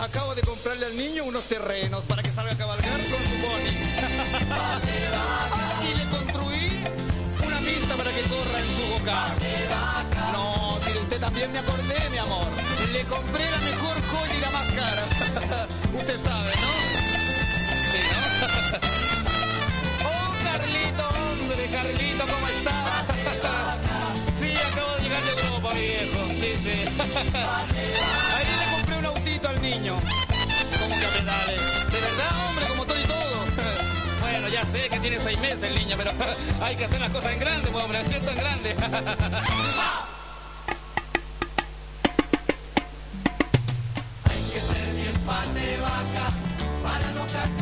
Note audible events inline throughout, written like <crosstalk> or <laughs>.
acabo de comprarle al niño unos terrenos para que salga a cabalgar con su pony. <laughs> y le construí una pista para que corra en su boca. No, si usted también me acordé, mi amor. Le compré la mejor joya y la más cara. <laughs> usted sabe, ¿no? Sí, ¿no? <laughs> oh, Carlito, hombre, Carlito, ¿cómo está? sí, acabo de llegar de Europa, viejo. Sí, sí. Al niño. ¿Cómo que pedales? De verdad, hombre, como todo y todo. <laughs> Bueno, ya sé que tiene seis meses el niño, pero <laughs> hay que hacer las cosas en grande, pues, hombre, ¿cierto? En grande. <laughs> Hay que ser bien pan de vaca para no cachar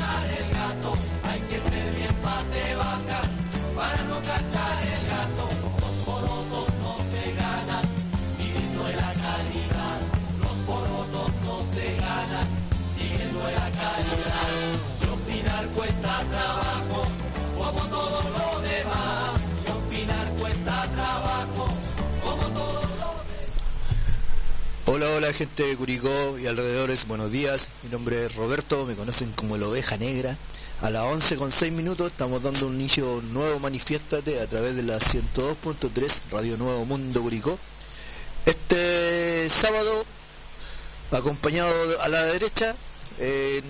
Hola, hola gente de Curicó y alrededores, buenos días. Mi nombre es Roberto, me conocen como la oveja negra. A las 11 con 6 minutos estamos dando un inicio nuevo manifiéstate a través de la 102.3 Radio Nuevo Mundo Curicó. Este sábado, acompañado a la derecha, eh,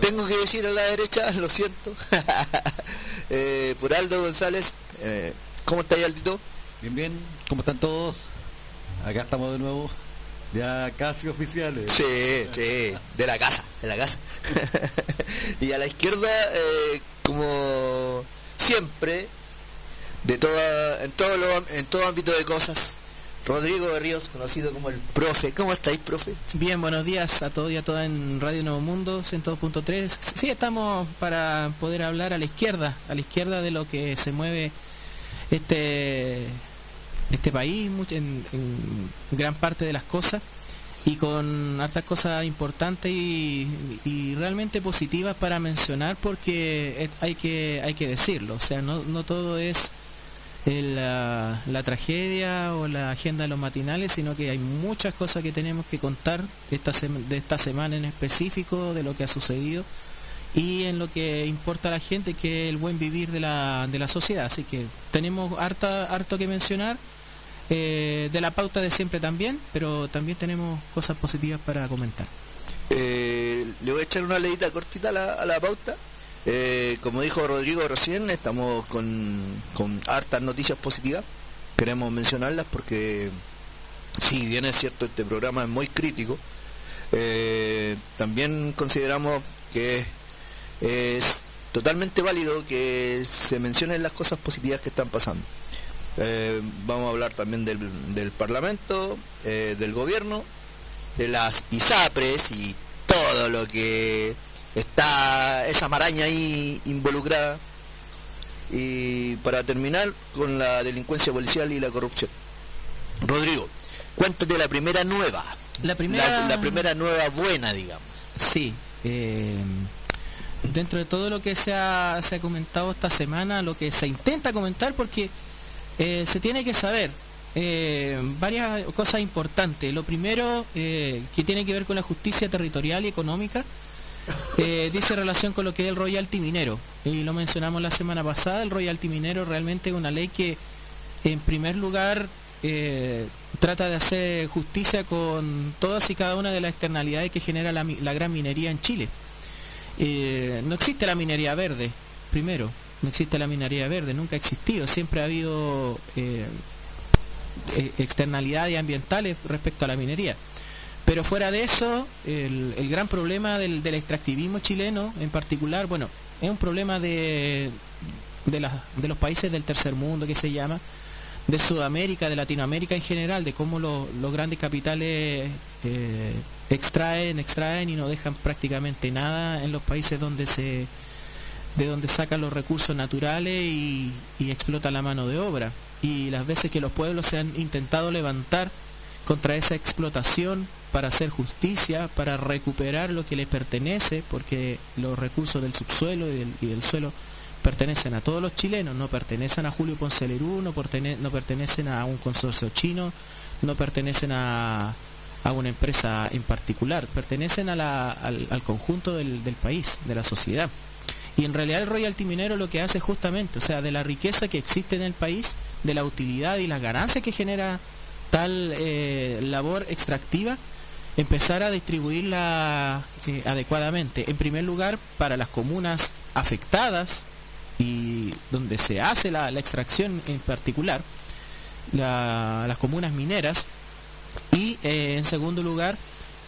tengo que decir a la derecha, <laughs> lo siento, <laughs> eh, por Aldo González. Eh, ¿Cómo está ahí, Aldito? Bien, bien, ¿cómo están todos? Acá estamos de nuevo, ya casi oficiales. Sí, sí, de la casa, de la casa. <laughs> y a la izquierda, eh, como siempre, de toda, en todo lo, en todo ámbito de cosas, Rodrigo Berríos, conocido como el profe. ¿Cómo estáis, profe? Bien, buenos días a todos y a todas en Radio Nuevo Mundo 102.3. Sí, estamos para poder hablar a la izquierda, a la izquierda de lo que se mueve este este país en, gran parte de las cosas y con hartas cosas importantes y, realmente positivas para mencionar porque hay que hay que decirlo, o sea, no, no todo es el, la, la tragedia o la agenda de los matinales, sino que hay muchas cosas que tenemos que contar esta de esta semana en específico, de lo que ha sucedido y en lo que importa a la gente, que es el buen vivir de la, de la sociedad. Así que tenemos harta, harto que mencionar, eh, de la pauta de siempre también, pero también tenemos cosas positivas para comentar. Eh, le voy a echar una leída cortita a la, pauta. Eh, como dijo Rodrigo recién, estamos con, con hartas noticias positivas. Queremos mencionarlas porque, si bien es cierto, este programa es muy crítico, también consideramos que es totalmente válido que se mencionen las cosas positivas que están pasando. Eh, vamos a hablar también del, del Parlamento, eh, del gobierno, de las ISAPRES y todo lo que está esa maraña ahí involucrada. Y para terminar con la delincuencia policial y la corrupción. Rodrigo, cuéntate la primera nueva. La primera- La, la primera nueva buena, digamos. Sí, eh, dentro de todo lo que se ha, se ha comentado esta semana, lo que se intenta comentar, porque eh, se tiene que saber eh, varias cosas importantes. Lo primero, eh, que tiene que ver con la justicia territorial y económica, dice relación con lo que es el royalty minero. Y lo mencionamos la semana pasada, el royalty minero realmente es una ley que, en primer lugar, trata de hacer justicia con todas y cada una de las externalidades que genera la, gran minería en Chile. No existe la minería verde, primero, no existe la minería verde, nunca ha existido, siempre ha habido eh, eh, externalidades ambientales respecto a la minería. Pero fuera de eso, el, gran problema del, del extractivismo chileno en particular, bueno, es un problema de, de, las- de los países del tercer mundo que se llama, de Sudamérica, de Latinoamérica en general, de cómo lo- los grandes capitales eh, extraen, extraen y no dejan prácticamente nada en los países donde se de donde sacan los recursos naturales y, explota la mano de obra. Y las veces que los pueblos se han intentado levantar contra esa explotación para hacer justicia, para recuperar lo que les pertenece, porque los recursos del subsuelo y del, suelo pertenecen a todos los chilenos, no pertenecen a Julio Ponce Lerú, no, no pertenecen a un consorcio chino, no pertenecen a, a una empresa en particular, pertenecen al, al conjunto del, del país, de la sociedad. Y en realidad el royalty minero lo que hace justamente, o sea, de la riqueza que existe en el país, de la utilidad y las ganancias que genera tal eh, labor extractiva, empezar a distribuirla eh, adecuadamente. En primer lugar, para las comunas afectadas y donde se hace la, extracción en particular, la- las comunas mineras, y eh, en segundo lugar,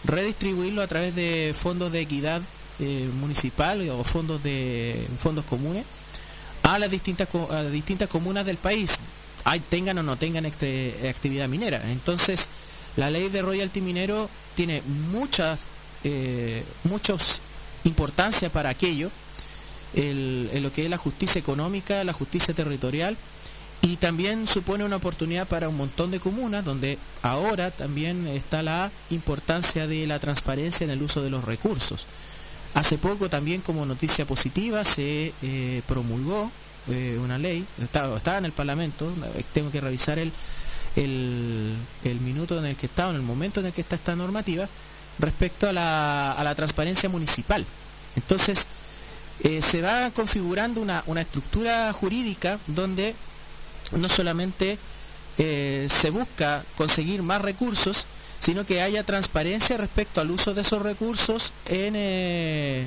redistribuirlo a través de fondos de equidad eh, municipal o fondos de fondos comunes a las distintas a distintas comunas del país hay, tengan o no tengan este- actividad minera entonces la ley de royalty minero tiene muchas eh, muchos importancia para aquello el- en lo que es la justicia económica la justicia territorial y también supone una oportunidad para un montón de comunas donde ahora también está la importancia de la transparencia en el uso de los recursos. Hace poco también como noticia positiva se eh, promulgó eh, una ley, estaba, estaba en el Parlamento, tengo que revisar el, el, minuto en el que estaba, en el momento en el que está esta normativa, respecto a la, a la transparencia municipal. Entonces, eh, se va configurando una, una estructura jurídica donde no solamente se busca conseguir más recursos, sino que haya transparencia respecto al uso de esos recursos en, eh,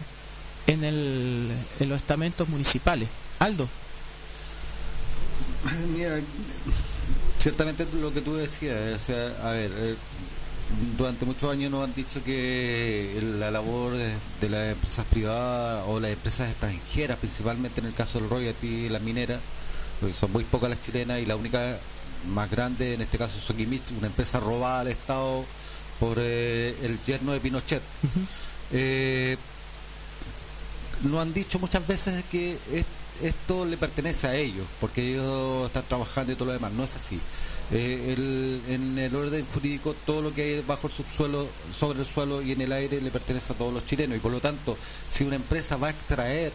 en, el- en los estamentos municipales. Aldo. <laughs> Ciertamente lo que tú decías, o sea, a ver, eh, durante muchos años nos han dicho que la labor de, las empresas privadas o las empresas extranjeras, principalmente en el caso del royalty y la minera, porque son muy pocas las chilenas y la única más grande en este caso Sokimich, una empresa robada al Estado por eh, el yerno de Pinochet. Eh, nos han dicho muchas veces que es- esto le pertenece a ellos, porque ellos están trabajando y todo lo demás. No es así. Eh, el- en el orden jurídico, todo lo que hay bajo el subsuelo, sobre el suelo y en el aire le pertenece a todos los chilenos. Y por lo tanto, si una empresa va a extraer,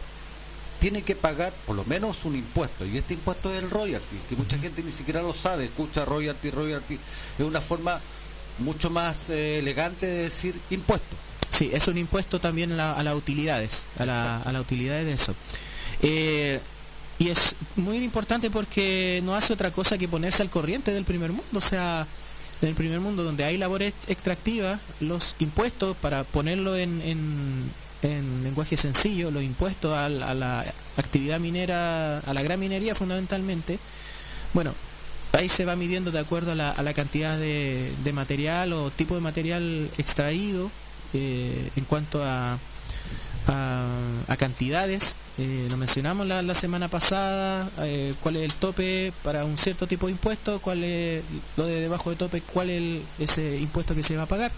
tiene que pagar por lo menos un impuesto. Y este impuesto es el royalty, que mucha gente ni siquiera lo sabe. Escucha royalty, royalty. Es una forma mucho más eh, elegante de decir impuesto. Sí, es un impuesto también a, la- a las utilidades, a, la, a las utilidades de eso. Eh, y es muy importante porque no hace otra cosa que ponerse al corriente del primer mundo, o sea, del primer mundo donde hay labores extractivas, los impuestos, para ponerlo en, en- en lenguaje sencillo, los impuestos a, la actividad minera, a la gran minería fundamentalmente, bueno, ahí se va midiendo de acuerdo a la, cantidad de, material o tipo de material extraído eh, en cuanto a, a, cantidades. Eh, lo mencionamos la, semana pasada, eh, cuál es el tope para un cierto tipo de impuesto, cuál es lo de debajo de tope, cuál es ese impuesto que se va a pagar.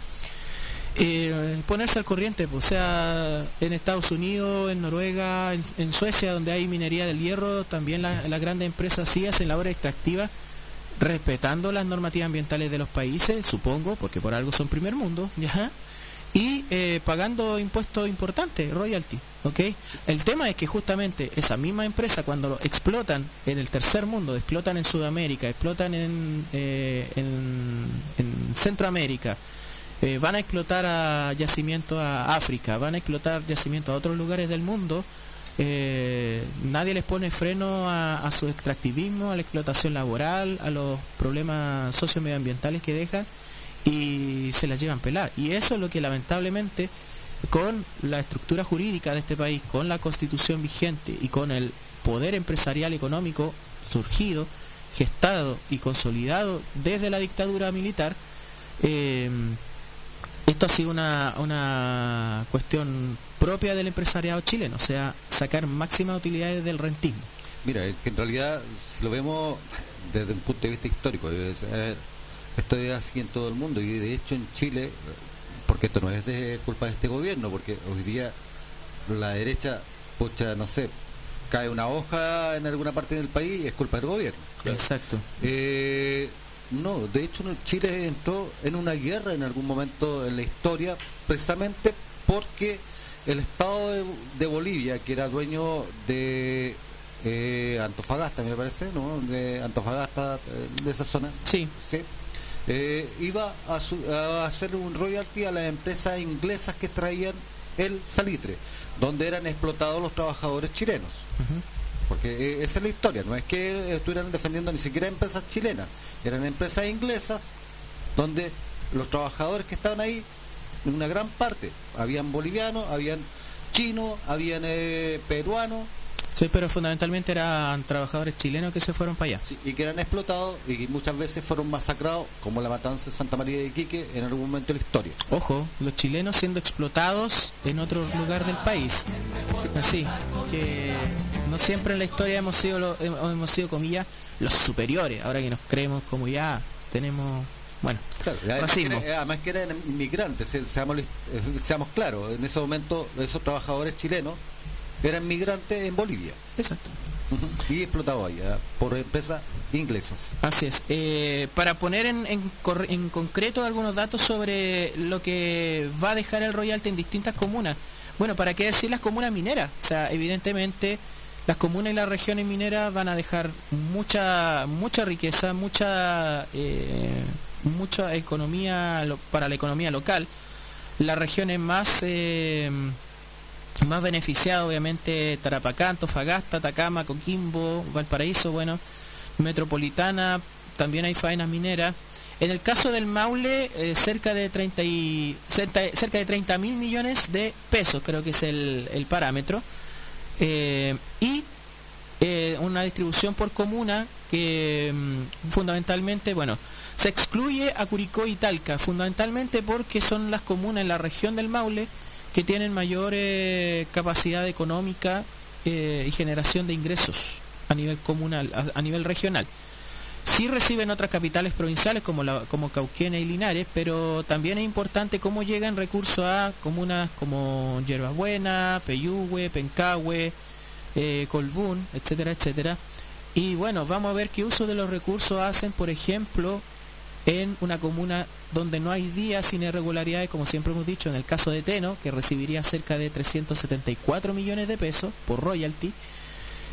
Eh, ponerse al corriente, pues, o sea, en Estados Unidos, en Noruega, en, en Suecia, donde hay minería del hierro, también la- las grandes empresas sí hacen labores extractivas respetando las normativas ambientales de los países, supongo, porque por algo son primer mundo, y eh, pagando impuestos importantes, royalty, ¿ok? El tema es que justamente esa misma empresa cuando lo explotan en el tercer mundo, explotan en Sudamérica, explotan en, eh, en, en Centroamérica, eh, van a explotar a yacimientos a África, van a explotar yacimientos a otros lugares del mundo, eh, nadie les pone freno a, su extractivismo, a la explotación laboral, a los problemas sociomedioambientales que dejan y se las llevan pelar. Y eso es lo que lamentablemente con la estructura jurídica de este país, con la constitución vigente y con el poder empresarial económico surgido, gestado y consolidado desde la dictadura militar, eh, esto ha sido una, una cuestión propia del empresariado chileno, o sea, sacar máximas utilidades del rentismo. Mira, es que en realidad, si lo vemos desde un punto de vista histórico, es, eh, esto es así en todo el mundo y de hecho en Chile, porque esto no es de culpa de este gobierno, porque hoy día la derecha, pucha, no sé, cae una hoja en alguna parte del país y es culpa del gobierno. Exacto. Eh, no, de hecho Chile entró en una guerra en algún momento en la historia precisamente porque el Estado de, de Bolivia, que era dueño de eh, Antofagasta, me parece, ¿no? De Antofagasta, eh, de esa zona, Sí, ¿sí? eh, iba a, su- a hacer un royalty a las empresas inglesas que traían el salitre, donde eran explotados los trabajadores chilenos. Porque eh, esa es la historia, no es que estuvieran defendiendo ni siquiera empresas chilenas, eran empresas inglesas donde los trabajadores que estaban ahí, una gran parte, habían bolivianos, habían chinos, habían eh, peruanos, Sí, pero fundamentalmente eran trabajadores chilenos que se fueron para allá. sí, y que eran explotados y que muchas veces fueron masacrados, como la matanza de Santa María de Iquique en algún momento de la historia. Ojo, los chilenos siendo explotados en otro lugar del país. Así, que no siempre en la historia hemos sido, lo- hemos sido comillas, los superiores. Ahora que nos creemos como ya tenemos, bueno, Claro, además, que era- además que eran inmigrantes, se- seamos, eh, seamos claros, en ese momento esos trabajadores chilenos eran migrantes en Bolivia Exacto. y explotados allá por empresas inglesas. Así es. Eh, para poner en, en concreto algunos datos sobre lo que va a dejar el royalty en distintas comunas. Bueno, ¿para qué decir las comunas mineras? O sea, evidentemente las comunas y las regiones mineras van a dejar mucha mucha riqueza, mucha eh, mucha economía para la economía local. Las regiones más eh, más beneficiadas, obviamente, Tarapacá, Antofagasta, Atacama, Coquimbo, Valparaíso, bueno, Metropolitana, también hay faenas mineras. En el caso del Maule, eh, cerca de 30 y, cerca, cerca de 30 mil millones de pesos, creo que es el, el parámetro. Eh, y eh, una distribución por comuna que mm, fundamentalmente, bueno, se excluye a Curicó y Talca, fundamentalmente porque son las comunas en la región del Maule que tienen mayor capacidad económica eh, y generación de ingresos a nivel comunal, a, a nivel regional. Sí reciben otras capitales provinciales como, la, como Cauquenes y Linares, pero también es importante cómo llegan recursos a comunas como Yerbabuena, Peyúgue, Pencahue, eh, Colbún, etcétera, etcétera. Y bueno, vamos a ver qué uso de los recursos hacen, por ejemplo, en una comuna donde no hay días sin irregularidades, como siempre hemos dicho, en el caso de Teno, que recibiría cerca de 374 millones de pesos por royalty.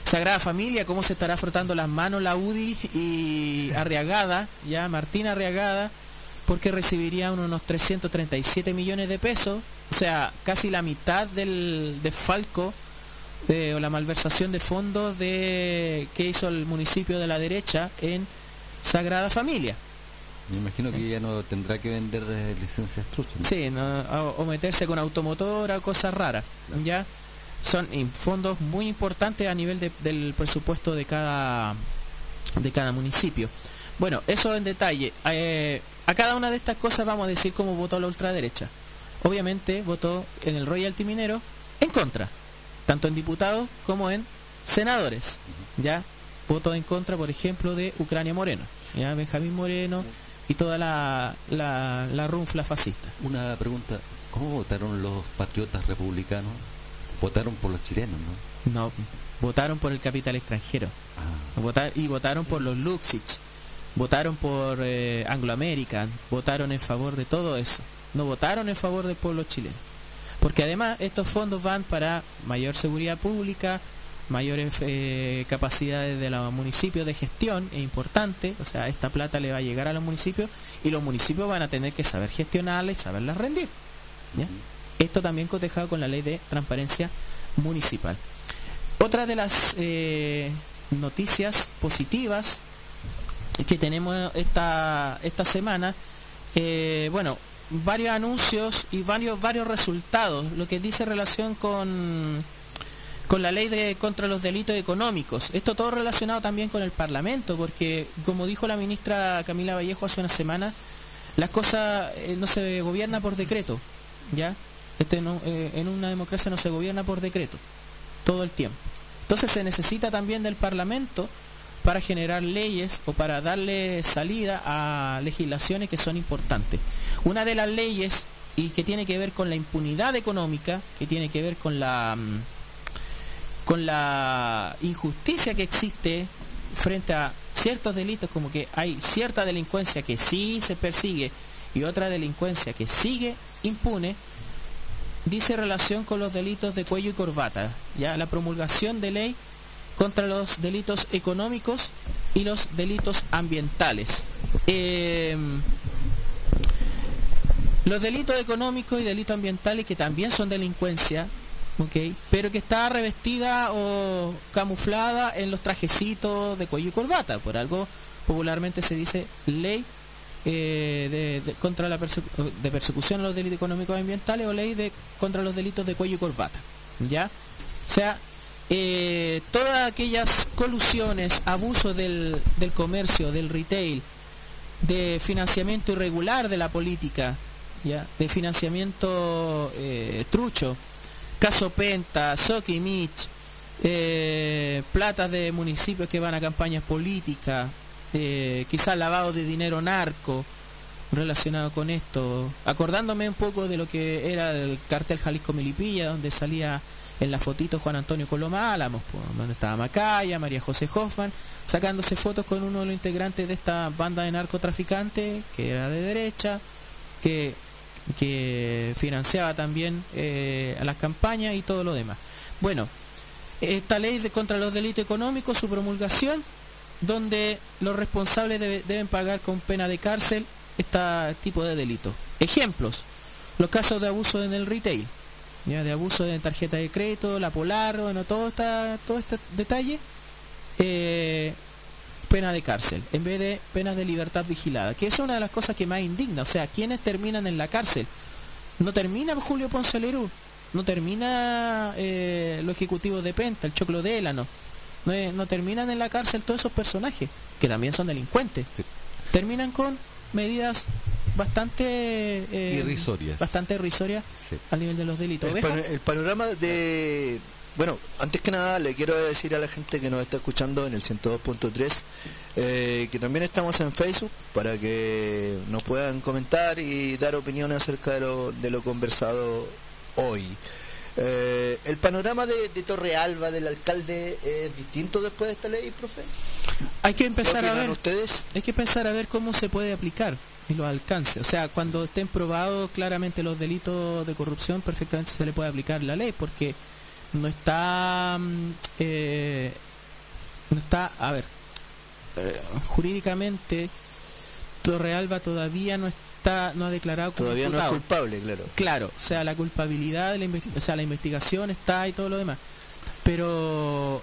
Sagrada Familia, cómo se estará frotando las manos la UDI y Arriagada, ya Martina Arriagada, porque recibiría unos 337 millones de pesos, o sea, casi la mitad del de Falco eh, o la malversación de fondos de que hizo el municipio de la derecha en Sagrada Familia. Me imagino que ya no tendrá que vender eh, licencias truchas. ¿no? Sí, no, o, o meterse con automotora, cosas raras, Claro. ¿ya? Son fondos muy importantes a nivel de- del presupuesto de cada de cada municipio. Bueno, eso en detalle. Eh, a cada una de estas cosas vamos a decir cómo votó la ultraderecha. Obviamente votó en el royalty minero en contra, tanto en diputados como en senadores. ¿Ya? Votó en contra, por ejemplo, de Ucrania Moreno, ¿ya? Benjamín Moreno y toda la, la, la runfla fascista. Una pregunta, ¿cómo votaron los patriotas republicanos? Votaron por los chilenos, ¿no? No, votaron por el capital extranjero. Ah, Votar, y votaron por los Luxich. Votaron por eh, Anglo American. Votaron en favor de todo eso. No votaron en favor del pueblo chileno. Porque además estos fondos van para mayor seguridad pública, mayores eh, capacidades de los municipios de gestión, es importante. O sea, esta plata le va a llegar a los municipios y los municipios van a tener que saber gestionarla y saberla rendir. ¿ya? Esto también cotejado con la ley de transparencia municipal. Otra de las eh, noticias positivas que tenemos esta, esta semana, eh, bueno, varios anuncios y varios, varios resultados, lo que dice relación con, con la ley de contra los delitos económicos. Esto todo relacionado también con el Parlamento, porque como dijo la ministra Camila Vallejo hace una semana, las cosas eh, no se gobierna por decreto, ¿ya? Este no- eh, en una democracia no se gobierna por decreto, todo el tiempo. Entonces se necesita también del Parlamento para generar leyes o para darle salida a legislaciones que son importantes. Una de las leyes y que tiene que ver con la impunidad económica, que tiene que ver con la mm, con la injusticia que existe frente a ciertos delitos, como que hay cierta delincuencia que sí se persigue y otra delincuencia que sigue impune, dice relación con los delitos de cuello y corbata, ya la promulgación de ley contra los delitos económicos y los delitos ambientales. Eh, Los delitos económicos y delitos ambientales que también son delincuencia, pero que está revestida o camuflada en los trajecitos de cuello y corbata, por algo popularmente se dice ley eh, de, contra la de persecución a los delitos económicos ambientales o ley de contra los delitos de cuello y corbata, ¿ya? O sea, eh, todas aquellas colusiones, abusos del, del comercio, del retail, de financiamiento irregular de la política, ¿ya? de financiamiento eh, trucho, caso Penta, Soki Mitch, eh, platas de municipios que van a campañas políticas, eh, quizás lavado de dinero narco relacionado con esto, acordándome un poco de lo que era el cartel Jalisco Milipilla, donde salía en la fotito Juan Antonio Coloma Álamos, donde estaba Macaya, María José Hoffman, sacándose fotos con uno de los integrantes de esta banda de narcotraficantes, que era de derecha, que, que financiaba también eh, a las campañas y todo lo demás. Bueno, esta ley de, contra los delitos económicos, su promulgación, donde los responsables deben pagar con pena de cárcel este tipo de delitos. Ejemplos, los casos de abuso en el retail de abuso de tarjeta de crédito, la Polar, bueno, todo, esta, todo este detalle, eh, pena de cárcel, en vez de penas de libertad vigilada, que es una de las cosas que más indigna, o sea, ¿quiénes terminan en la cárcel? No termina Julio Ponce Lerú, no termina eh, los ejecutivos de Penta, el Choclo de Élano, no, no, terminan en la cárcel todos esos personajes, que también son delincuentes, terminan con medidas bastante eh, irrisorias. bastante irrisorias al nivel de los delitos. El, panorama de bueno antes que nada le quiero decir a la gente que nos está escuchando en el 102.3 eh, que también estamos en Facebook para que nos puedan comentar y dar opiniones acerca de lo, de lo conversado hoy eh, ¿El panorama de, de Torrealba, del alcalde, es distinto después de esta ley, profe? Hay que empezar a ver. ustedes? Hay que pensar a ver cómo se puede aplicar y los alcances. O sea, cuando estén probados claramente los delitos de corrupción, perfectamente se le puede aplicar la ley, porque no está, mm, eh, no está, a ver, eh, jurídicamente Torrealba todavía no está, no ha declarado todavía no es culpable, claro. Claro, o sea, la culpabilidad de la, o sea, la investigación está y todo lo demás, pero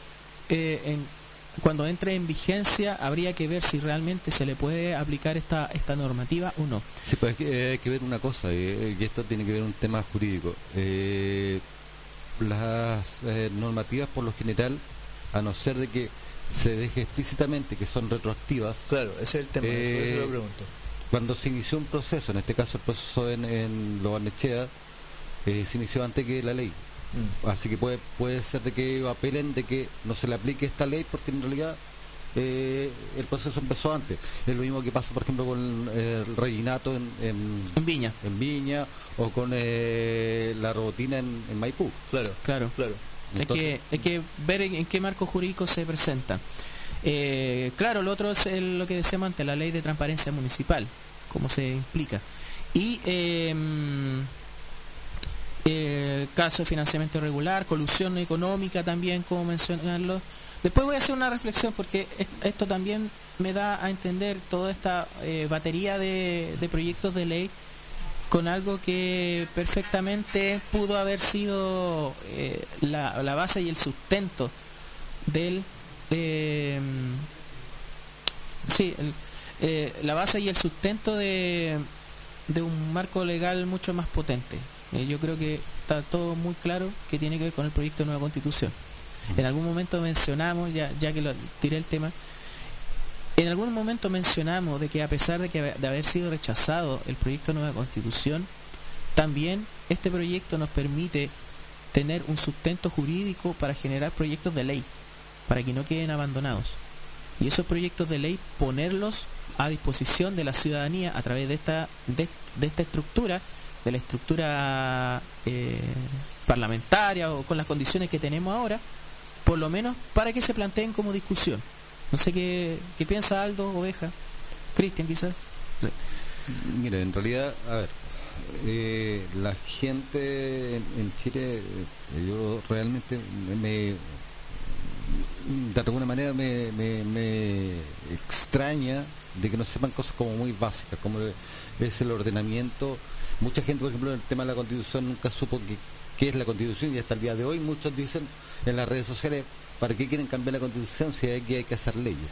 eh, en cuando entre en vigencia habría que ver si realmente se le puede aplicar esta esta normativa o no. Sí, pues hay que, ver una cosa, y, esto tiene que ver un tema jurídico. Eh, las eh, normativas por lo general, a no ser de que se deje explícitamente que son retroactivas. Claro, ese es el tema, eso, lo eh, pregunto. Cuando se inició un proceso, en este caso el proceso en, en Lobarnechea, se inició antes que la ley. Mm. Así que puede, puede ser de que apelen de que no se le aplique esta ley porque en realidad eh, el proceso empezó antes. Es lo mismo que pasa, por ejemplo, con eh, el reginato en, en, Viña. En Viña o con eh, la robotina en, Maipú. Claro, claro. claro. hay, que, hay que ver en, qué marco jurídico se presenta. claro, lo otro es lo que decíamos antes, la ley de transparencia municipal, cómo se implica. Y em, caso de financiamiento irregular, colusión económica también, como mencionarlo. Después voy a hacer una reflexión porque esto también me da a entender toda esta eh, batería de, proyectos de ley con algo que perfectamente pudo haber sido eh, la, base y el sustento del sí la base y el sustento de, de un marco legal mucho más potente eh, yo creo que está todo muy claro que tiene que ver con el proyecto de nueva constitución. En algún momento mencionamos, ya, que lo tiré el tema, en algún momento mencionamos de que a pesar de, que, de haber sido rechazado el proyecto de nueva constitución, también este proyecto nos permite tener un sustento jurídico para generar proyectos de ley, para que no queden abandonados. Y esos proyectos de ley ponerlos a disposición de la ciudadanía a través de esta, de esta estructura de la estructura eh, parlamentaria o con las condiciones que tenemos ahora, por lo menos para que se planteen como discusión. No sé qué, qué piensa Aldo, Oveja, Cristian quizás. Mira, en realidad, a ver, eh, la gente en, Chile, eh, yo realmente me, de alguna manera me, me, me, extraña de que no sepan cosas como muy básicas, como es el ordenamiento mucha gente, por ejemplo, en el tema de la constitución nunca supo que- qué es la constitución y hasta el día de hoy muchos dicen en las redes sociales, ¿para qué quieren cambiar la constitución si hay que, hay que hacer leyes?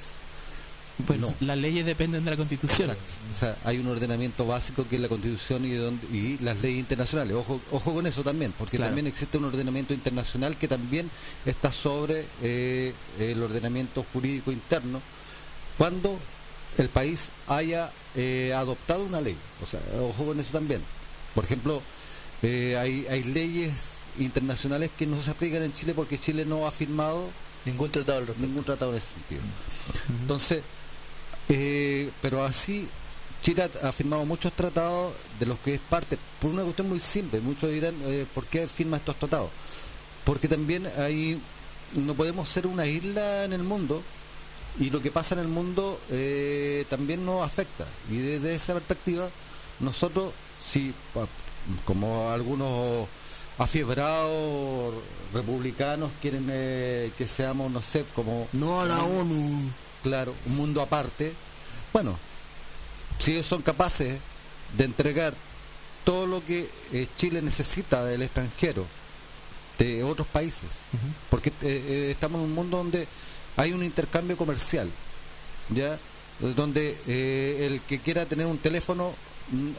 Bueno, No. las leyes dependen de la constitución. Exacto. O sea, hay un ordenamiento básico que es la Constitución y, donde- y las leyes internacionales. Ojo, ojo con eso también, porque Claro. también existe un ordenamiento internacional que también está sobre eh, el ordenamiento jurídico interno cuando el país haya eh, adoptado una ley. O sea, ojo con eso también. Por ejemplo, eh, hay, hay leyes internacionales que no se aplican en Chile porque Chile no ha firmado Ningún tratado al ningún tratado en ese sentido. Entonces, eh, pero así Chile ha, firmado muchos tratados de los que es parte, por una cuestión muy simple. Muchos dirán, eh, ¿por qué firma estos tratados? Porque también hay, no podemos ser una isla en el mundo y lo que pasa en el mundo eh, también nos afecta. Y desde esa perspectiva, nosotros, si, como algunos afiebrados republicanos quieren eh, que seamos, no sé, como No a la ONU. claro, un mundo aparte. Bueno, si ellos son capaces de entregar todo lo que eh, Chile necesita del extranjero, de otros países, porque eh, estamos en un mundo donde hay un intercambio comercial, ya donde el que quiera tener un teléfono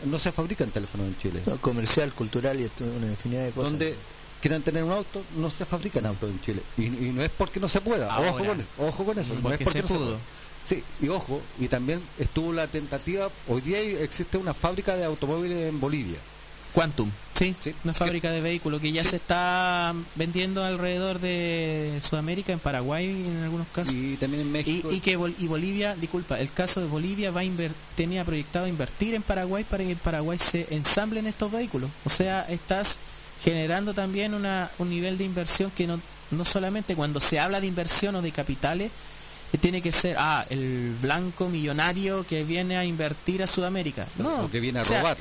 no se fabrican teléfonos en Chile, No, comercial, cultural y esto, una infinidad de cosas. donde quieran tener un auto no se fabrican autos en Chile y, y no es porque no se pueda, Ahora. ojo con eso, ojo con eso, no es porque se no se pudo. pueda. Sí, y ojo, y también estuvo la tentativa, hoy día existe una fábrica de automóviles en Bolivia. Quantum, sí, Sí. una fábrica de vehículos que ya Sí. se está vendiendo alrededor de Sudamérica, en Paraguay en algunos casos. Y también en México. y que Bol- y Bolivia, disculpa, el caso de Bolivia va a tenía proyectado invertir en Paraguay para que en Paraguay se ensamblen estos vehículos. O sea, estás generando también una, un nivel de inversión que no, no solamente cuando se habla de inversión o de capitales, tiene que ser ah, el blanco millonario que viene a invertir a Sudamérica. No, O que viene a o sea, robar,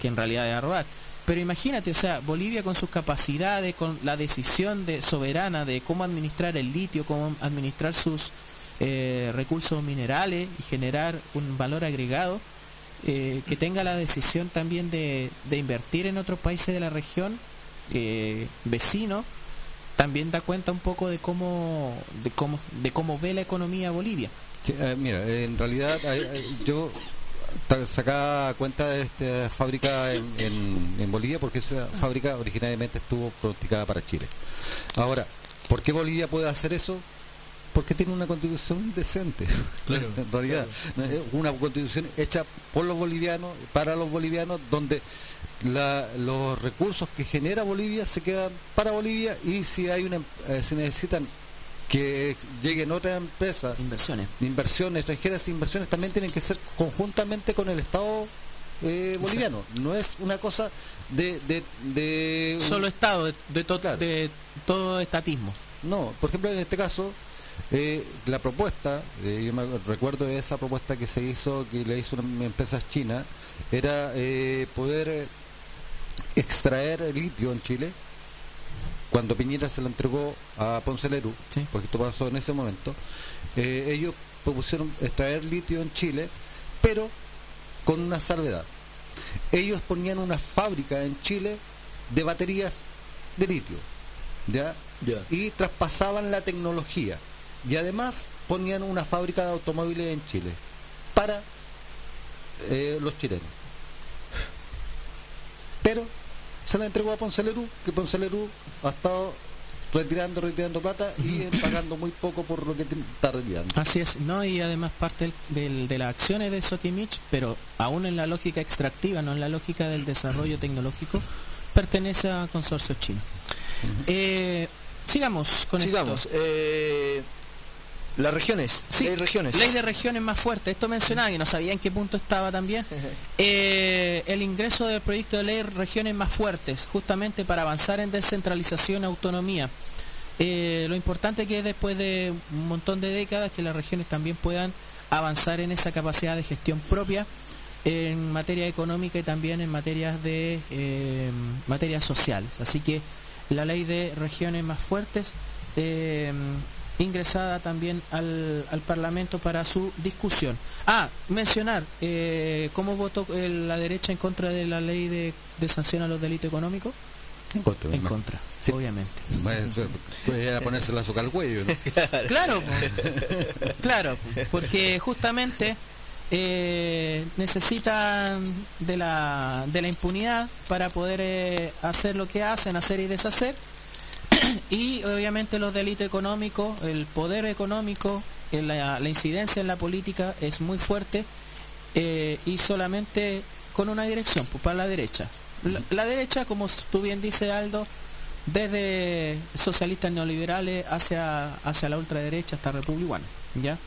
que en realidad es a robar. Pero imagínate, o sea, Bolivia con sus capacidades, con la decisión de soberana de cómo administrar el litio, cómo administrar sus eh, recursos minerales y generar un valor agregado, eh, que tenga la decisión también de, de invertir en otros países de la región, eh, vecinos, también da cuenta un poco de cómo, de cómo, de cómo ve la economía Bolivia. Sí, eh, mira, en realidad hay- hay- yo sacaba cuenta de esta fábrica en, en- en Bolivia porque esa fábrica originalmente estuvo pronosticada para Chile. Ahora, ¿por qué Bolivia puede hacer eso? Porque tiene una constitución decente. <laughs> Claro, en realidad, eh, una constitución hecha por los bolivianos, para los bolivianos, donde la- los recursos que genera Bolivia se quedan para Bolivia y si hay una, eh, si necesitan que lleguen otras empresas Inversiones. inversiones extranjeras, inversiones también tienen que ser conjuntamente con el Estado eh, boliviano. No es una cosa de... de, Solo Estado, de, de to- Claro. de todo estatismo. No, por ejemplo, en este caso, eh, la propuesta, eh, yo me recuerdo de esa propuesta que se hizo, que le hizo una empresa china, era eh, poder extraer litio en Chile. Cuando Piñera se lo entregó a Ponce Lerú, Sí. porque esto pasó en ese momento, eh, ellos propusieron extraer litio en Chile, pero con una salvedad. Ellos ponían una fábrica en Chile de baterías de litio, ¿ya? Ya. y traspasaban la tecnología y además ponían una fábrica de automóviles en Chile para eh, los chilenos pero se la entregó a Ponce Lerú que Ponce Lerú ha estado retirando, retirando plata y pagando muy poco por lo que está retirando Así es, no y además parte del- del- de las acciones de Sokimich, pero aún en la lógica extractiva, no en la lógica del desarrollo tecnológico, pertenece a consorcio chino. Eh, sigamos con Sigamos. esto. Eh, las regiones. Sí, Ley regiones. Ley de regiones más fuerte. Esto mencionaba y no sabía en qué punto estaba también. <laughs> Eh, el ingreso del proyecto de ley de regiones más fuertes, justamente para avanzar en descentralización y autonomía. Eh, lo importante que es después de un montón de décadas que las regiones también puedan avanzar en esa capacidad de gestión propia en materia económica y también en materias de eh, materias sociales. Así que la ley de regiones más fuertes eh, ingresada también al, al Parlamento para su discusión. Ah, mencionar eh, cómo votó eh, la derecha en contra de la ley de, de sanción a los delitos económicos. En contra. En contra, Sí. obviamente. Pues, era ponerse la azúcar al cuello, ¿no? <laughs> Claro, claro, po, porque justamente eh, necesitan de la, de la impunidad para poder eh, hacer lo que hacen, hacer y deshacer. Y obviamente los delitos económicos, el poder económico, eh, la, la incidencia en la política es muy fuerte eh, y solamente con una dirección, pues para la derecha. La, la derecha, como tú bien dices Aldo, desde socialistas neoliberales hacia, hacia la ultraderecha hasta republicana. ¿ya?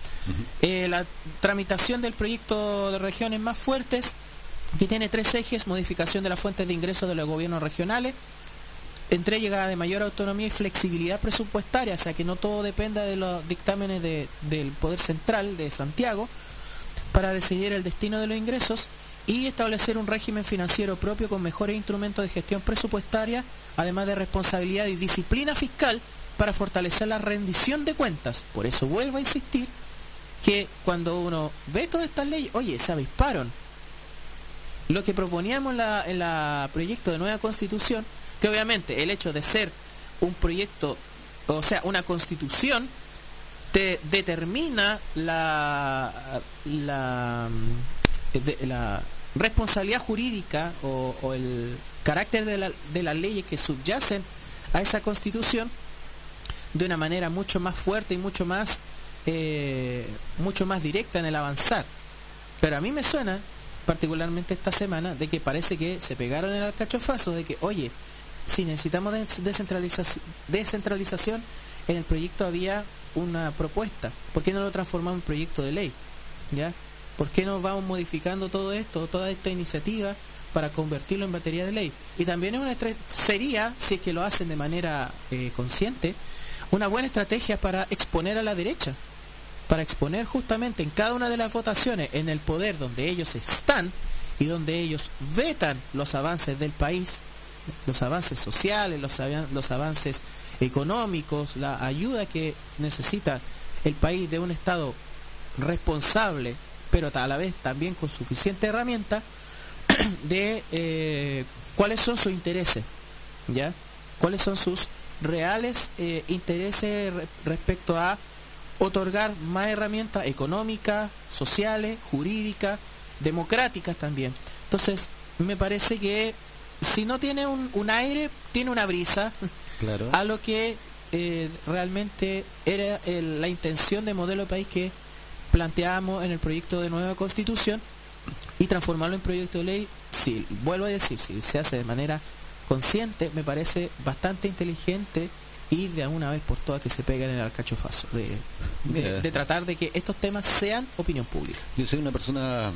Eh, la tramitación del proyecto de regiones más fuertes, que tiene tres ejes, modificación de las fuentes de ingresos de los gobiernos regionales, entrega de mayor autonomía y flexibilidad presupuestaria, o sea que no todo dependa de los dictámenes de- del Poder Central de Santiago para decidir el destino de los ingresos y establecer un régimen financiero propio con mejores instrumentos de gestión presupuestaria, además de responsabilidad y disciplina fiscal para fortalecer la rendición de cuentas. Por eso vuelvo a insistir que cuando uno ve todas estas leyes, oye, se avisparon. Lo que proponíamos en la proyecto de nueva constitución, que obviamente el hecho de ser un proyecto, o sea, una constitución, te determina la, la, de- la responsabilidad jurídica o, el carácter de, la- las leyes que subyacen a esa constitución de una manera mucho más fuerte y mucho más eh, mucho más directa en el avanzar. Pero a mí me suena particularmente esta semana de que parece que se pegaron el alcachofazo de que oye si necesitamos des- descentralizaci- descentralización en el proyecto había una propuesta ¿por qué no lo transformamos en proyecto de ley? ¿ya? ¿por qué no vamos modificando todo esto toda esta iniciativa para convertirlo en batería de ley y también es una sería si es que lo hacen de manera eh, consciente una buena estrategia para exponer a la derecha para exponer justamente en cada una de las votaciones en el poder donde ellos están y donde ellos vetan los avances del país, los avances sociales, los, los avances económicos, la ayuda que necesita el país de un Estado responsable, pero a la vez también con suficiente herramienta <clears throat> de eh, cuáles son sus intereses, ¿ya? ¿Cuáles son sus reales eh, intereses re- respecto a otorgar más herramientas económicas, sociales, jurídicas, democráticas también. Entonces, me parece que si no tiene un, un aire, tiene una brisa <laughs> Claro. a lo que eh, realmente era el- la intención de modelo de país que planteamos en el proyecto de nueva constitución y transformarlo en proyecto de ley, si vuelvo a decir, si se hace de manera consciente, me parece bastante inteligente y de una vez por todas que se peguen en el alcachofazo, de, de- de tratar de que estos temas sean opinión pública. Yo soy una persona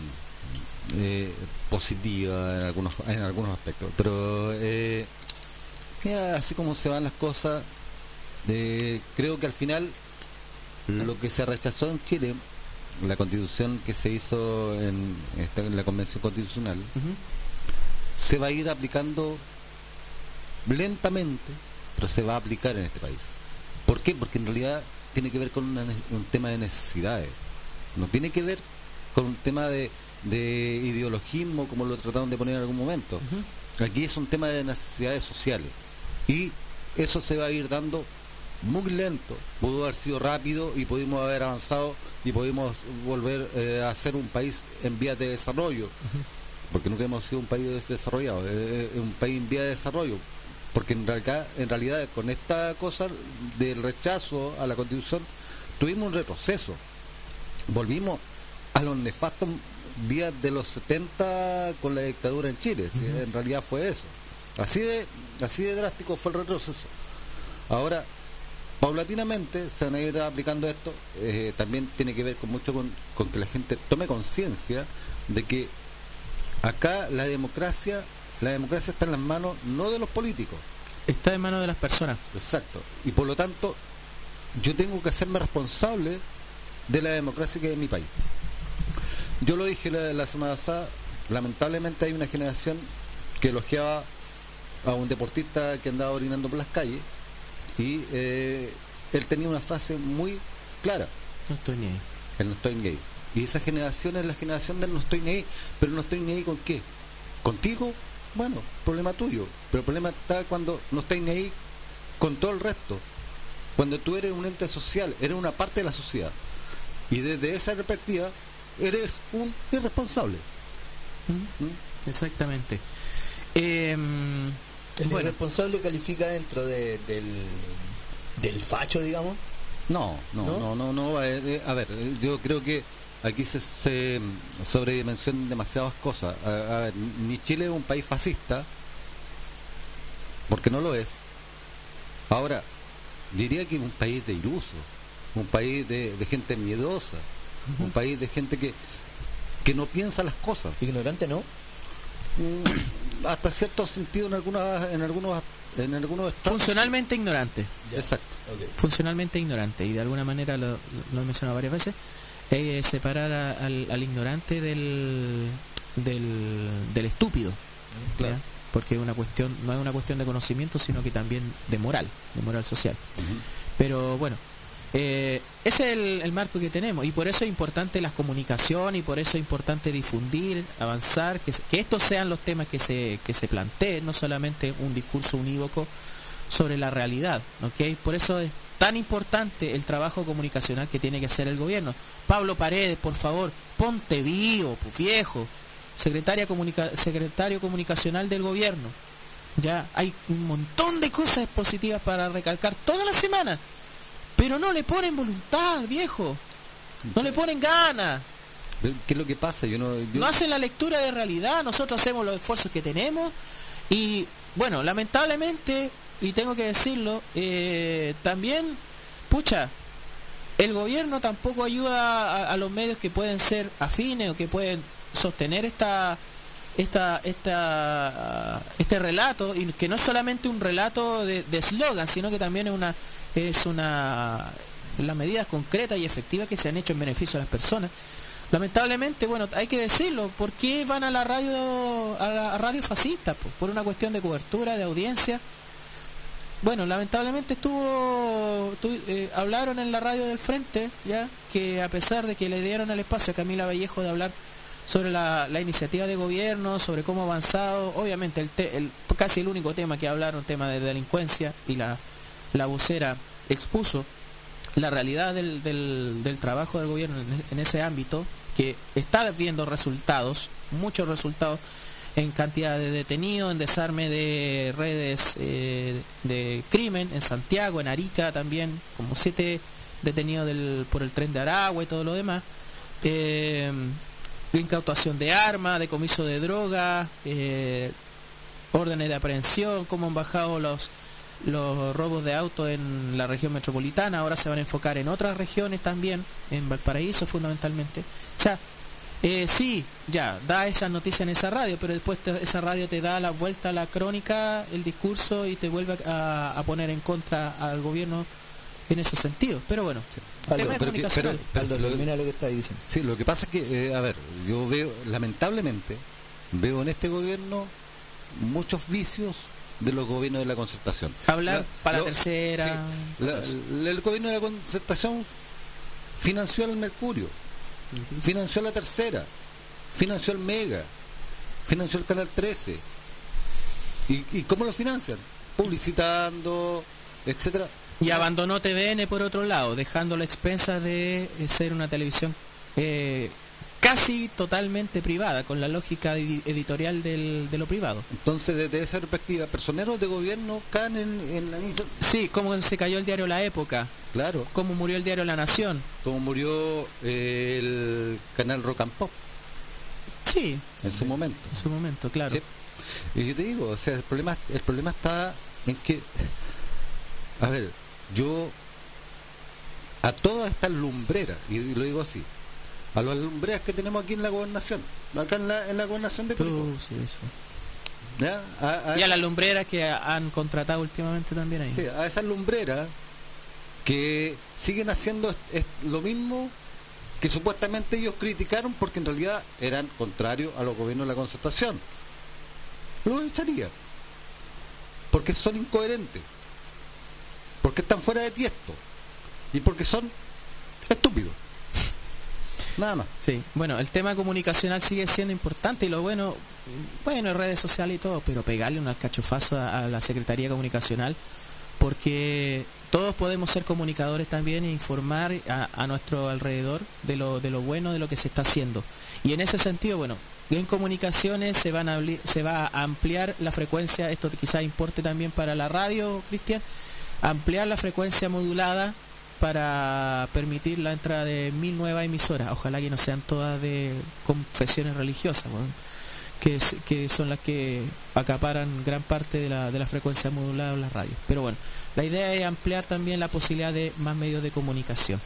eh, positiva en algunos en algunos aspectos, pero eh, mira, así como se van las cosas, eh, creo que al final lo que se rechazó en Chile, la constitución que se hizo en, la convención constitucional, se va a ir aplicando lentamente, pero se va a aplicar en este país. ¿Por qué? Porque en realidad tiene que ver con una un tema de necesidades. No tiene que ver con un tema de, de ideologismo como lo trataron de poner en algún momento. Aquí es un tema de necesidades sociales. Y eso se va a ir dando muy lento. Pudo haber sido rápido y pudimos haber avanzado y pudimos volver eh, a ser un país en vías de desarrollo. Porque nunca hemos sido un país des- desarrollado, eh, eh, un país en vía de desarrollo. Porque en realidad, en realidad con esta cosa del rechazo a la constitución tuvimos un retroceso. Volvimos a los nefastos días de los 70 con la dictadura en Chile. ¿sí? En realidad fue eso. Así de, así de drástico fue el retroceso. Ahora, paulatinamente se van a ir aplicando esto. eh, también tiene que ver con mucho con, con que la gente tome conciencia de que acá la democracia, la democracia está en las manos no de los políticos, Está en manos de las personas. exacto. Y por lo tanto, yo tengo que hacerme responsable de la democracia que hay en mi país. Yo lo dije la, la semana pasada, lamentablemente hay una generación que elogiaba a un deportista que andaba orinando por las calles y eh, él tenía una frase muy clara, No estoy ni ahí. el no estoy ni ahí. Y esa generación es la generación del no estoy ni ahí, pero no estoy ni ahí con qué? ¿Contigo? Bueno, problema tuyo, pero el problema está cuando no estoy ni ahí con todo el resto. Cuando tú eres un ente social, eres una parte de la sociedad. Y desde esa perspectiva, eres un irresponsable. ¿Mm? ¿Mm? Exactamente. Em, El bueno, irresponsable califica dentro de- del, del facho, digamos. No, no, ¿No? no, no, no. eh, eh, a ver, eh, yo creo que aquí se, se mm, sobredimensionan demasiadas cosas. A, a ver, ni Chile es un país fascista, porque no lo es. Ahora, diría que es un país de iluso, un país de, de gente miedosa, un país de gente que, que no piensa las cosas. Ignorante, ¿no? Mm, Hasta cierto sentido en algunas, en algunos, en algunos estados. funcionalmente ignorante. Exacto. Ok. Funcionalmente ignorante. Y de alguna manera, lo, lo he mencionado varias veces, eh, separar a- al, al ignorante del, del, del estúpido. Claro. ¿ya? Porque es una cuestión, no es una cuestión de conocimiento, sino que también de moral, de moral social. Pero bueno, eh, ese es el, marco que tenemos y por eso es importante la comunicación y por eso es importante difundir, avanzar, que, estos sean los temas que se, que se planteen, no solamente un discurso unívoco sobre la realidad. ¿ok? Por eso es tan importante el trabajo comunicacional que tiene que hacer el gobierno. Pablo Paredes, por favor, ponte vivo, pues, viejo, secretaria comunica- secretario comunicacional del gobierno. Ya hay un montón de cosas positivas para recalcar toda la semana. Pero no le ponen voluntad, viejo. No le ponen ganas. ¿Qué es lo que pasa? Yo no, yo- No hacen la lectura de realidad. Nosotros hacemos los esfuerzos que tenemos. Y bueno, lamentablemente, y tengo que decirlo, eh, también, pucha, el gobierno tampoco ayuda a, a los medios que pueden ser afines o que pueden sostener esta esta, esta, este relato, y que no es solamente un relato de de eslogan, sino que también es una, es una las medidas concretas y efectivas que se han hecho en beneficio de las personas. Lamentablemente, bueno, hay que decirlo, ¿por qué van a la radio, a la radio fascista? Pues, por una cuestión de cobertura, de audiencia. Bueno, lamentablemente estuvo, tu- eh, hablaron en la radio del frente, ya, que a pesar de que le dieron el espacio a Camila Vallejo de hablar sobre la, la iniciativa de gobierno, sobre cómo ha avanzado, obviamente el, te- el- casi el único tema que hablaron, tema de delincuencia, y la, la vocera expuso la realidad del, del, del trabajo del gobierno en, ese ámbito, que está viendo resultados, muchos resultados en cantidad de detenidos, en desarme de redes eh, de crimen en Santiago, en Arica también, como siete detenidos del, por el tren de Aragua y todo lo demás. Eh, incautación de armas, decomiso de droga, eh, órdenes de aprehensión, cómo han bajado los los robos de auto en la región metropolitana, ahora se van a enfocar en otras regiones también, en Valparaíso fundamentalmente. O sea, eh, sí, ya, da esa noticia en esa radio, pero después te- esa radio te da la vuelta a la crónica, el discurso y te vuelve a, a poner en contra al gobierno en ese sentido. Pero bueno, Aldo, tema pero que- comunicacional. pero- Aldo, lo- termina lo que está diciendo. Sí, lo que pasa es que, eh, a ver, yo veo, lamentablemente, veo en este gobierno muchos vicios de los gobiernos de la concertación. Hablar La- para lo- la tercera. sí, la- la- el gobierno de la concertación financió al Mercurio, financió a la tercera, financió al Mega, financió el Canal 13. ¿Y, y cómo lo financian? Publicitando, etcétera. Y abandonó TVN por otro lado, dejando la expensa de eh, ser una televisión eh, casi totalmente privada, con la lógica edi- editorial del- de lo privado. Entonces, desde esa perspectiva, personeros de gobierno caen en, en la misma- Sí, como se cayó el diario La Época, Claro, como murió el diario La Nación. como murió eh, el canal Rock and Pop Sí, en su momento. en su momento, claro. Sí. Y yo te digo, o sea, el problema, el problema está en que, a ver, yo a todas estas lumbreras, y lo digo así, a las lumbreras que tenemos aquí en la gobernación, acá en la, en la gobernación de Curicó, Uh, sí, eso. ¿ya? A, a- Y a las lumbreras que han contratado últimamente también ahí. sí, a esas lumbreras que siguen haciendo est- est- lo mismo que supuestamente ellos criticaron porque en realidad eran contrarios a los gobiernos de la concertación. Los echaría. Porque son incoherentes. Porque están fuera de tiesto. y porque son estúpidos. Nada más. Sí, bueno, el tema comunicacional sigue siendo importante y lo bueno, bueno, redes sociales y todo, pero pegarle un alcachofazo a, a la Secretaría Comunicacional porque todos podemos ser comunicadores también e informar a, nuestro alrededor de lo, de lo bueno de lo que se está haciendo. Y en ese sentido, bueno, en comunicaciones se, van a, se va a ampliar la frecuencia, esto quizás importe también para la radio, Cristian, ampliar la frecuencia modulada para permitir la entrada de mil nuevas emisoras. Ojalá que no sean todas de confesiones religiosas, que, es- que son las que acaparan gran parte de la, de la frecuencia modulada en las radios. Pero bueno, la idea es ampliar también la posibilidad de más medios de comunicación.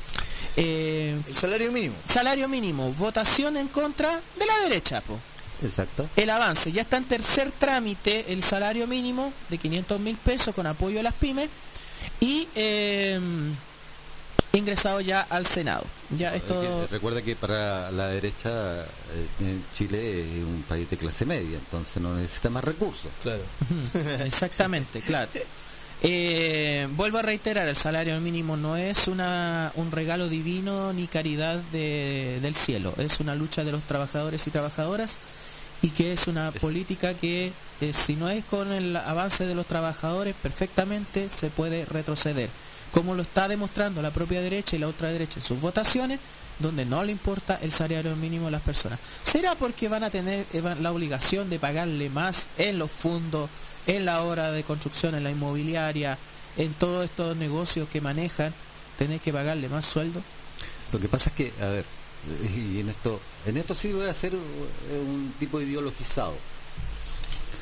Eh, El salario mínimo. salario mínimo, votación en contra de la derecha, po. Exacto. El avance, ya está en tercer trámite el salario mínimo de 500 mil pesos con apoyo de las pymes y eh, ingresado ya al Senado. Ya esto... Que- recuerda que para la derecha eh, en Chile es un país de clase media, entonces no necesita más recursos. Claro. Exactamente, claro. <laughs> Eh, vuelvo a reiterar, el salario mínimo no es una, un regalo divino ni caridad de- del cielo, es una lucha de los trabajadores y trabajadoras y que es una Es- política que eh, si no es con el avance de los trabajadores perfectamente se puede retroceder, como lo está demostrando la propia derecha y la otra derecha en sus votaciones, donde no le importa el salario mínimo a las personas. ¿Será porque van a tener eh, la obligación de pagarle más en los fondos, en la obra de construcción, en la inmobiliaria, en todos estos negocios que manejan, tener que pagarle más sueldo? Lo que pasa es que, a ver, y en esto, en esto sí voy a hacer eh, un tipo ideologizado.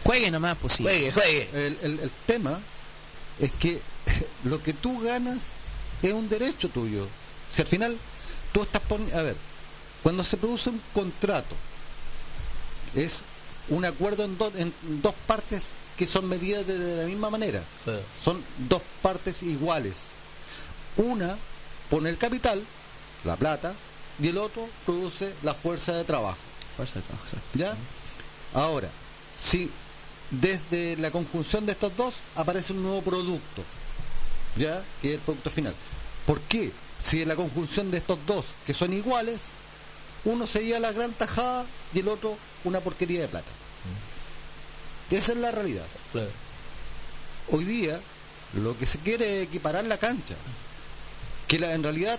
Juegue nomás, pues sí. Juegue, juegue. El, el- el tema es que <laughs> lo que tú ganas es un derecho tuyo. Si al final tú estás poniendo... A ver, cuando se produce un contrato, es un acuerdo en, do- en dos partes que son medidas de, de la misma manera. Son dos partes iguales. Una pone el capital, la plata, y el otro produce la fuerza de trabajo. Fuerza de trabajo, exacto. ¿Ya? Ahora, si desde la conjunción de estos dos aparece un nuevo producto, ¿ya? Que es el producto final. ¿Por qué? Si en la conjunción de estos dos, que son iguales, uno se lleva la gran tajada y el otro una porquería de plata. Esa es la realidad. Claro. Hoy día lo que se quiere es equiparar la cancha. Que la, en realidad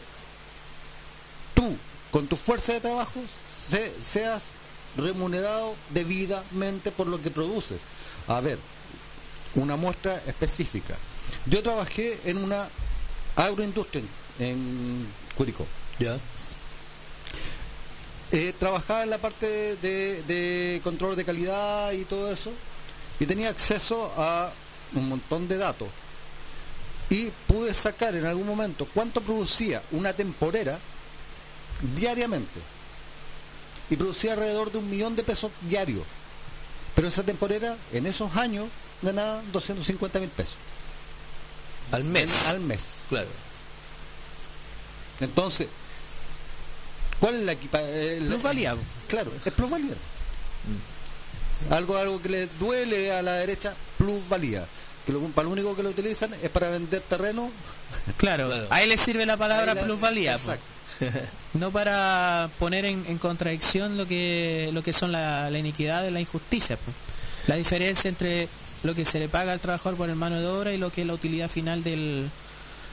tú, con tu fuerza de trabajo, se- seas remunerado debidamente por lo que produces. A ver, una muestra específica. Yo trabajé en una agroindustria en, Curicó. Ya. Eh, trabajaba en la parte de, de control de calidad y todo eso y tenía acceso a un montón de datos y pude sacar en algún momento cuánto producía una temporera diariamente y producía alrededor de un millón de pesos diarios pero esa temporera en esos años ganaba 250 mil pesos Al mes. al mes Claro. entonces ¿cuál es la equipa eh, Plusvalía. Claro, es plusvalía. Algo, algo que le duele a la derecha, plusvalía. Que lo, para lo único que lo utilizan es para vender terreno. Claro, Claro. a él le sirve la palabra la- plusvalía. Exacto. <laughs> No para poner en, en contradicción lo que lo que son la, la iniquidad y la injusticia. po. La diferencia entre lo que se le paga al trabajador por el mano de obra y lo que es la utilidad final del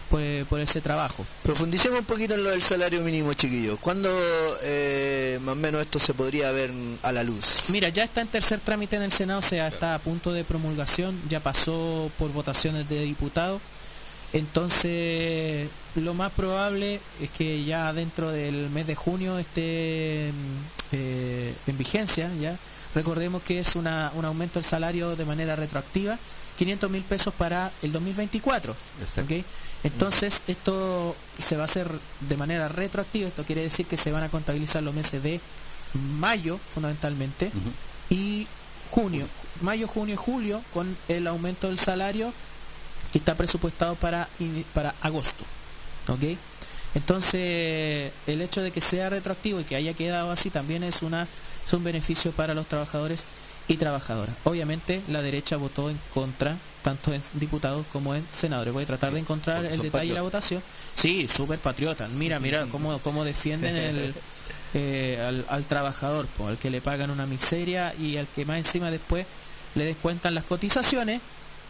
pues, por ese trabajo. Profundicemos un poquito en lo del salario mínimo, chiquillos. ¿Cuándo eh, más o menos esto se podría ver a la luz? Mira, ya está en tercer trámite en el Senado, o sea, está a punto de promulgación, ya pasó por votaciones de diputados. Entonces, lo más probable es que ya dentro del mes de junio esté mm, eh, en vigencia, ya. Recordemos que es una, un aumento del salario de manera retroactiva, 500 mil pesos para el 2024. Exacto. ¿ok? Entonces, esto se va a hacer de manera retroactiva, esto quiere decir que se van a contabilizar los meses de mayo, fundamentalmente, y junio, mayo, junio y julio, con el aumento del salario que está presupuestado para, para agosto. ¿Ok? Entonces, el hecho de que sea retroactivo y que haya quedado así también es, una, es un beneficio para los trabajadores y trabajadoras. Obviamente la derecha votó en contra, tanto en diputados como en senadores. Voy a tratar de encontrar el detalle de la votación. Sí, súper patriotas. Mira, mira cómo, cómo defienden el, <laughs> eh, al, al trabajador, po, al que le pagan una miseria y al que más encima después le descuentan las cotizaciones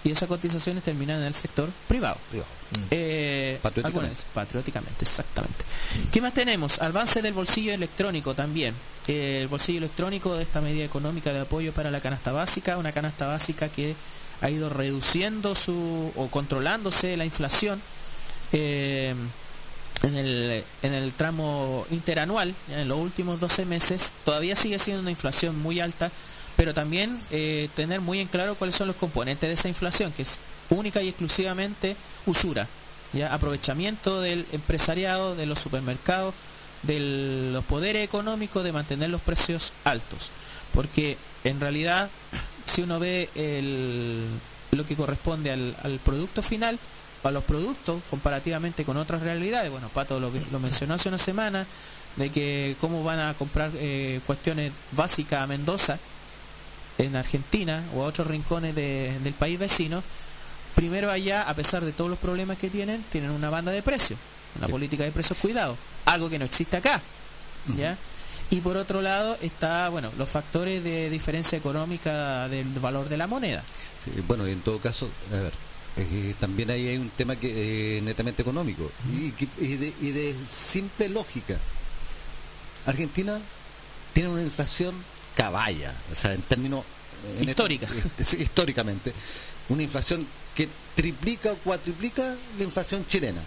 y esas cotizaciones terminan en el sector privado. Privado. Eh, Patrióticamente. algunas- patrióticamente, exactamente. ¿Qué más tenemos? Avance del bolsillo electrónico también. Eh, el bolsillo electrónico de esta medida económica de apoyo para la canasta básica, una canasta básica que ha ido reduciendo su o controlándose la inflación eh, en, el, en el tramo interanual, en los últimos 12 meses, todavía sigue siendo una inflación muy alta, pero también eh, tener muy en claro cuáles son los componentes de esa inflación, que es única y exclusivamente usura, ¿ya? aprovechamiento del empresariado, de los supermercados, de los poderes económicos de mantener los precios altos. Porque en realidad, <clears throat> si uno ve lo que corresponde al, al producto final, a los productos comparativamente con otras realidades, bueno, Pato lo, lo mencionó hace una semana, de que cómo van a comprar eh, cuestiones básicas a Mendoza, en Argentina o a otros rincones de- del país vecino, primero allá, a pesar de todos los problemas que tienen, tienen una banda de precios, una Sí. política de precios cuidados, algo que no existe acá. ¿ya? Y por otro lado está, bueno, los factores de diferencia económica del valor de la moneda. Sí, bueno, y en todo caso, a ver, eh, también ahí hay un tema que eh, netamente económico y, y de, y de simple lógica. Argentina tiene una inflación caballa, o sea, en términos en Histórica. <laughs> este- históricamente, una inflación que triplica o cuatriplica la inflación chilena.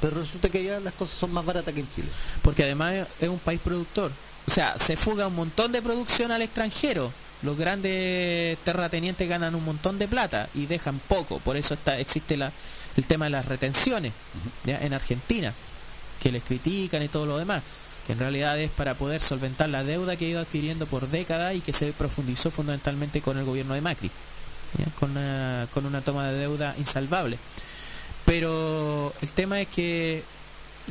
Pero resulta que allá las cosas son más baratas que en Chile. porque además es un país productor. O sea, se fuga un montón de producción al extranjero. Los grandes terratenientes ganan un montón de plata y dejan poco. Por eso está, existe la, el tema de las retenciones ¿ya? en Argentina, que les critican y todo lo demás. Que en realidad es para poder solventar la deuda que ha ido adquiriendo por décadas y que se profundizó fundamentalmente con el gobierno de Macri. ¿ya? Con, una, con una toma de deuda insalvable. Pero el tema es que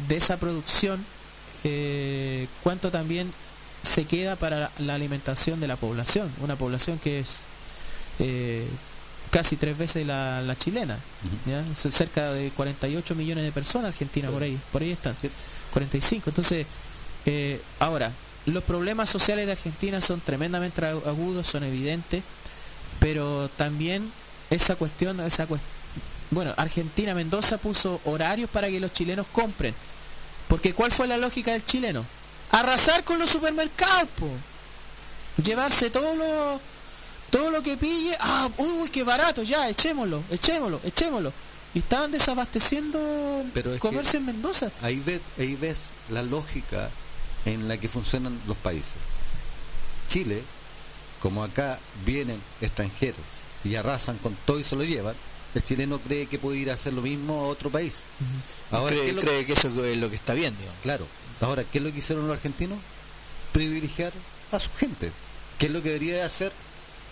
de esa producción, eh, cuánto también se queda para la alimentación de la población, una población que es eh, casi tres veces la, la chilena, ¿ya? Cerca de 48 millones de personas Argentina por ahí, por ahí están, Sí. 45. Entonces, eh, ahora, los problemas sociales de Argentina son tremendamente agu- agudos, son evidentes, pero también esa cuestión, esa cues- bueno, Argentina, Mendoza puso horarios para que los chilenos compren. Porque ¿cuál fue la lógica del chileno? Arrasar con los supermercados, po. Llevarse todo lo, todo lo que pille. Ah, uy, qué barato, ya, echémoslo, echémoslo, echémoslo. Y estaban desabasteciendo Pero es comercio en Mendoza. Ahí ves, ahí ves la lógica en la que funcionan los países. Chile, como acá vienen extranjeros y arrasan con todo y se lo llevan, el chileno cree que puede ir a hacer lo mismo a otro país. Ahora, ¿qué cree, es lo- cree que eso es lo que está bien, digamos. Claro. Ahora, ¿qué es lo que hicieron los argentinos? Privilegiar a su gente. ¿Qué es lo que debería hacer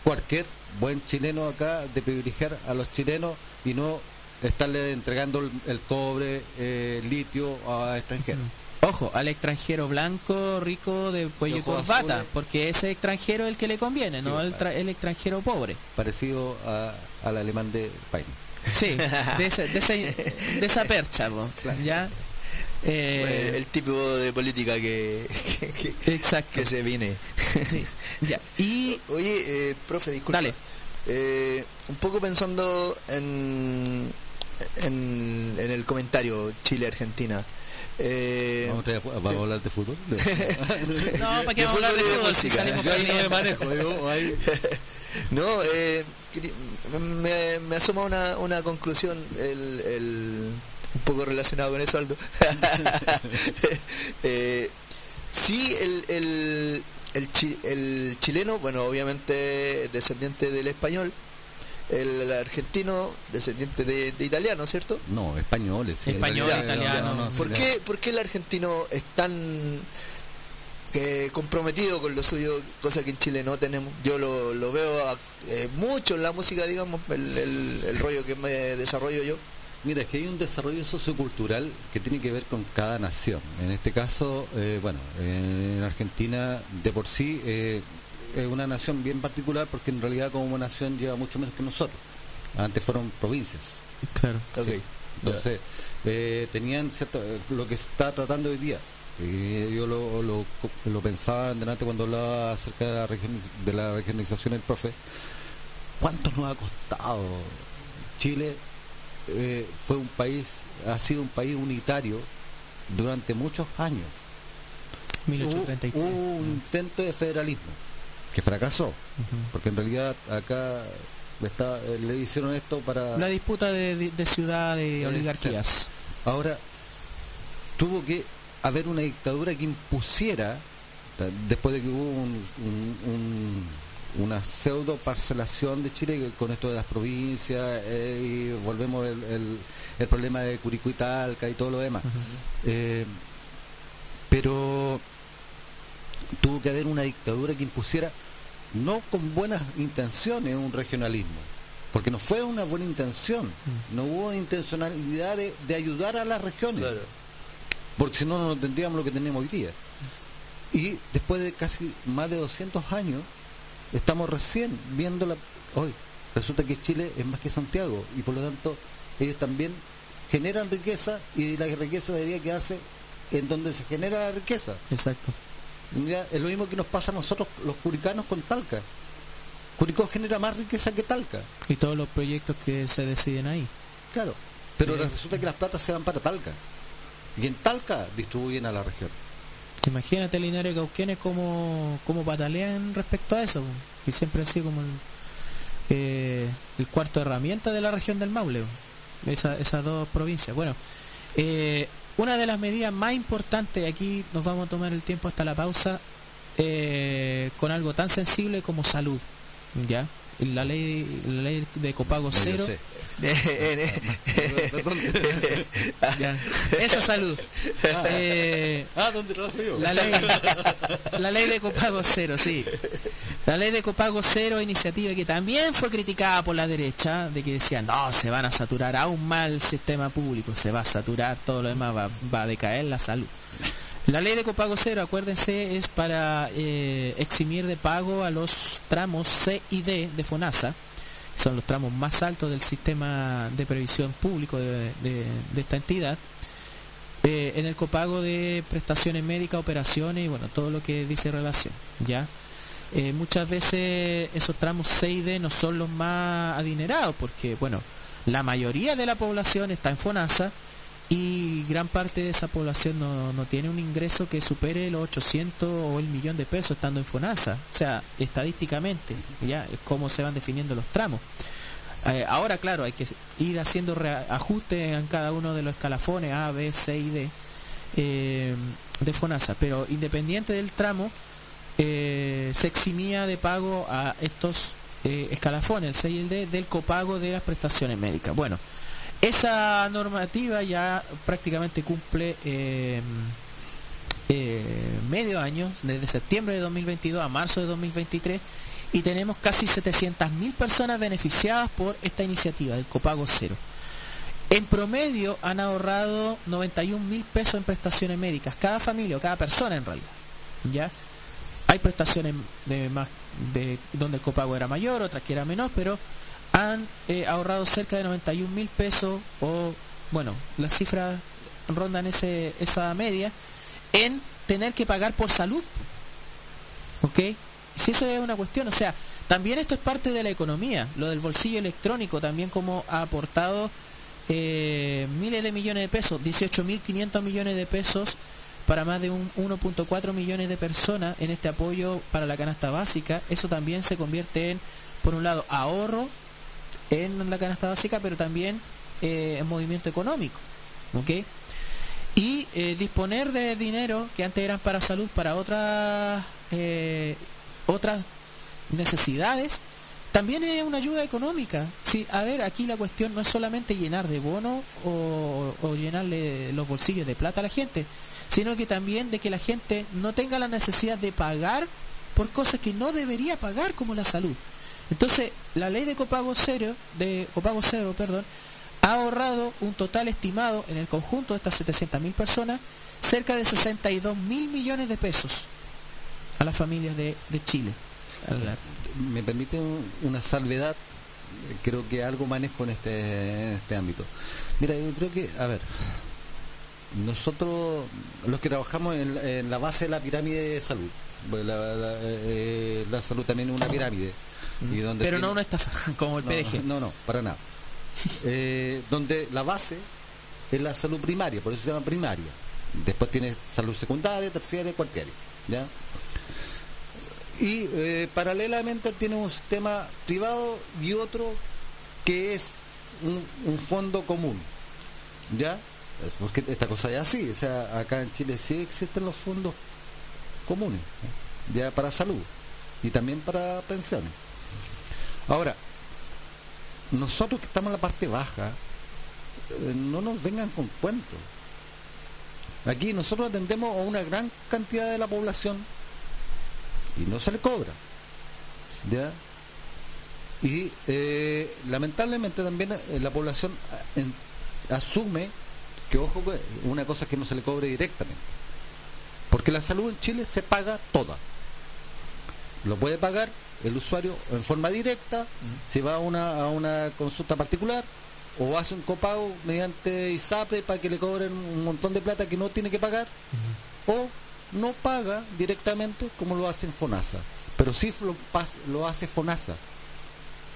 cualquier buen chileno acá de privilegiar a los chilenos y no estarle entregando el, el cobre, eh, litio a extranjeros? Ojo, al extranjero blanco, rico de cuello y corbata, porque ese extranjero es el que le conviene, Sí, no el, el extranjero pobre. Parecido a- al alemán de Paine. Sí, <laughs> de, ese- de, ese- de esa percha, po, ¿ya? Eh, Bueno, el tipo de política que, que, que- exacto. que se viene. sí, ya. Y Oye, eh, profe, disculpa. Dale. Eh, un poco pensando en, en, en el comentario Chile-Argentina. Eh, ¿Vamos, a, <laughs> vamos a hablar de fútbol? no, ¿para qué vamos a hablar de fútbol si salimos Yo ahí no me manejo. digo, ahí- <laughs> no, eh, me, me asoma una, una conclusión el, el- un poco relacionado con eso, Aldo. <laughs> eh, sí, el, el, el, chi- el chileno, bueno, obviamente descendiente del español, el argentino descendiente de, de italiano, ¿cierto? No, españoles. sí. Español, italiano, no, no, ¿Por sí, qué, por qué el argentino es tan eh, comprometido con lo suyo, cosa que en Chile no tenemos? Yo lo, lo veo a- eh, mucho en la música, digamos, el, el- el rollo que me desarrollo yo. Mira, es que hay un desarrollo sociocultural que tiene que ver con cada nación. En este caso, eh, bueno, en Argentina de por sí, eh, es una nación bien particular porque en realidad como nación lleva mucho menos que nosotros. Antes fueron provincias. Claro. Entonces, eh, tenían cierto, eh, lo que se está tratando hoy día. Eh, yo lo, lo, lo pensaba delante cuando hablaba acerca de la, de la regionalización del profe. ¿Cuánto nos ha costado? Chile eh, fue un país, ha sido un país unitario durante muchos años. Hubo, 1833. hubo un intento de federalismo que fracasó, porque en realidad acá está, eh, le hicieron esto para... La disputa de, de- de ciudad de Eh, oligarquías. Ahora, tuvo que haber una dictadura que impusiera, después de que hubo un- un- un- una pseudo parcelación de Chile con esto de las provincias eh, y volvemos el, el- el problema de Curicó y Talca y todo lo demás. Eh, pero tuvo que haber una dictadura que impusiera, no con buenas intenciones, un regionalismo, porque no fue una buena intención, no hubo intencionalidad de, de ayudar a las regiones, Claro. porque si no, no tendríamos lo que tenemos hoy día. Y después de casi más de 200 años, estamos recién viendo la... Hoy, resulta que Chile es más que Santiago, y por lo tanto, ellos también generan riqueza, y la riqueza debería quedarse en donde se genera la riqueza. Exacto. Ya, es lo mismo que nos pasa a nosotros los curicanos con Talca. Curicó genera más riqueza que Talca, Y todos los proyectos que se deciden ahí. claro. Pero resulta que las platas se van para Talca. Y en Talca distribuyen a la región. Imagínate Linares y Cauquenes cómo, cómo patalean respecto a eso. Y siempre ha sido como el, eh, el cuarto herramienta de la región del Maule. Esa- esas dos provincias. Bueno, eh, una de las medidas más importantes, y aquí nos vamos a tomar el tiempo hasta la pausa, eh, con algo tan sensible como salud. ¿Ya? La ley, la ley de copago No, cero. <laughs> Ya. Esa salud. Eh, ah, ¿dónde trabajo yo? La ley, la ley de copago cero, sí. La ley de copago cero, iniciativa que también fue criticada por la derecha, de que decían, no, se van a saturar aún más el sistema público, se va a saturar, todo lo demás va, va a decaer la salud. La ley de copago cero, acuérdense, es para eh, eximir de pago a los tramos C y D de FONASA, que son los tramos más altos del sistema de previsión público de- esta entidad, eh, en el copago de prestaciones médicas, operaciones y bueno, todo lo que dice relación, ¿ya? Eh, muchas veces esos tramos C y D no son los más adinerados porque, bueno, la mayoría de la población está en FONASA y gran parte de esa población no, no tiene un ingreso que supere los 800 o el millón de pesos estando en FONASA. O sea, estadísticamente, ya es cómo se van definiendo los tramos. Eh, ahora, claro, hay que ir haciendo ajustes en cada uno de los escalafones A, B, C y D eh, de FONASA, pero independiente del tramo, eh, se eximía de pago a estos escalafones, el C y el D, del copago de las prestaciones médicas. Bueno, esa normativa ya prácticamente cumple eh, eh, medio año, desde septiembre de 2022 a marzo de 2023, y tenemos casi 700.000 personas beneficiadas por esta iniciativa del copago cero. En promedio han ahorrado 91 mil pesos en prestaciones médicas, cada familia o cada persona en realidad. ¿ya? Hay prestaciones de más, de, donde el copago era mayor, otras que era menor, pero han eh, ahorrado cerca de 91 mil pesos o, bueno, las cifras rondan ese, esa media en tener que pagar por salud. ¿Ok? Si eso es una cuestión, o sea, también esto es parte de la economía, lo del bolsillo electrónico también como ha aportado eh, miles de millones de pesos, 18.500 millones de pesos para más de un 1.4 millones de personas en este apoyo para la canasta básica. Eso también se convierte en, por un lado, ahorro en la canasta básica, pero también eh, en movimiento económico. Y eh, disponer de dinero que antes eran para salud, para otras, eh, otras necesidades, también es una ayuda económica. Sí, a ver, aquí la cuestión no es solamente llenar de bono o, o llenarle los bolsillos de plata a la gente, sino que también de que la gente no tenga la necesidad de pagar por cosas que no debería pagar como la salud. Entonces, la ley de copago cero, de copago cero, perdón, ha ahorrado un total estimado en el conjunto de estas 700.000 personas cerca de 62 mil millones de pesos a las familias de, de Chile. me permite una salvedad, creo que algo manejo en este, en este ámbito. Mira, yo creo que, a ver, nosotros, los que trabajamos en, la base de la pirámide de salud, pues eh, la, salud también es una pirámide. Y donde Pero no una estafa, <laughs> como el PDG. No, no, para nada. <laughs> Eh, donde la base es la salud primaria, por eso se llama primaria. Después tiene salud secundaria, terciaria, cualquiera. ¿ya? Y eh, paralelamente tiene un sistema privado y otro que es un, fondo común. ¿Ya? Porque esta cosa es así. O sea, acá en Chile sí existen los fondos comunes. Ya para salud y también para pensiones. Ahora, nosotros que estamos en la parte baja, eh, no nos vengan con cuentos. Aquí nosotros atendemos a una gran cantidad de la población y no se le cobra. ¿Ya? Y eh, lamentablemente también eh, la población asume que, ojo, una cosa que no se le cobre directamente. Porque la salud en Chile se paga toda. Lo puede pagar el usuario en forma directa, si va a una, a una consulta particular, o hace un copago mediante ISAPRE para que le cobren un montón de plata que no tiene que pagar, o no paga directamente como lo hace en FONASA, pero sí lo, lo hace FONASA,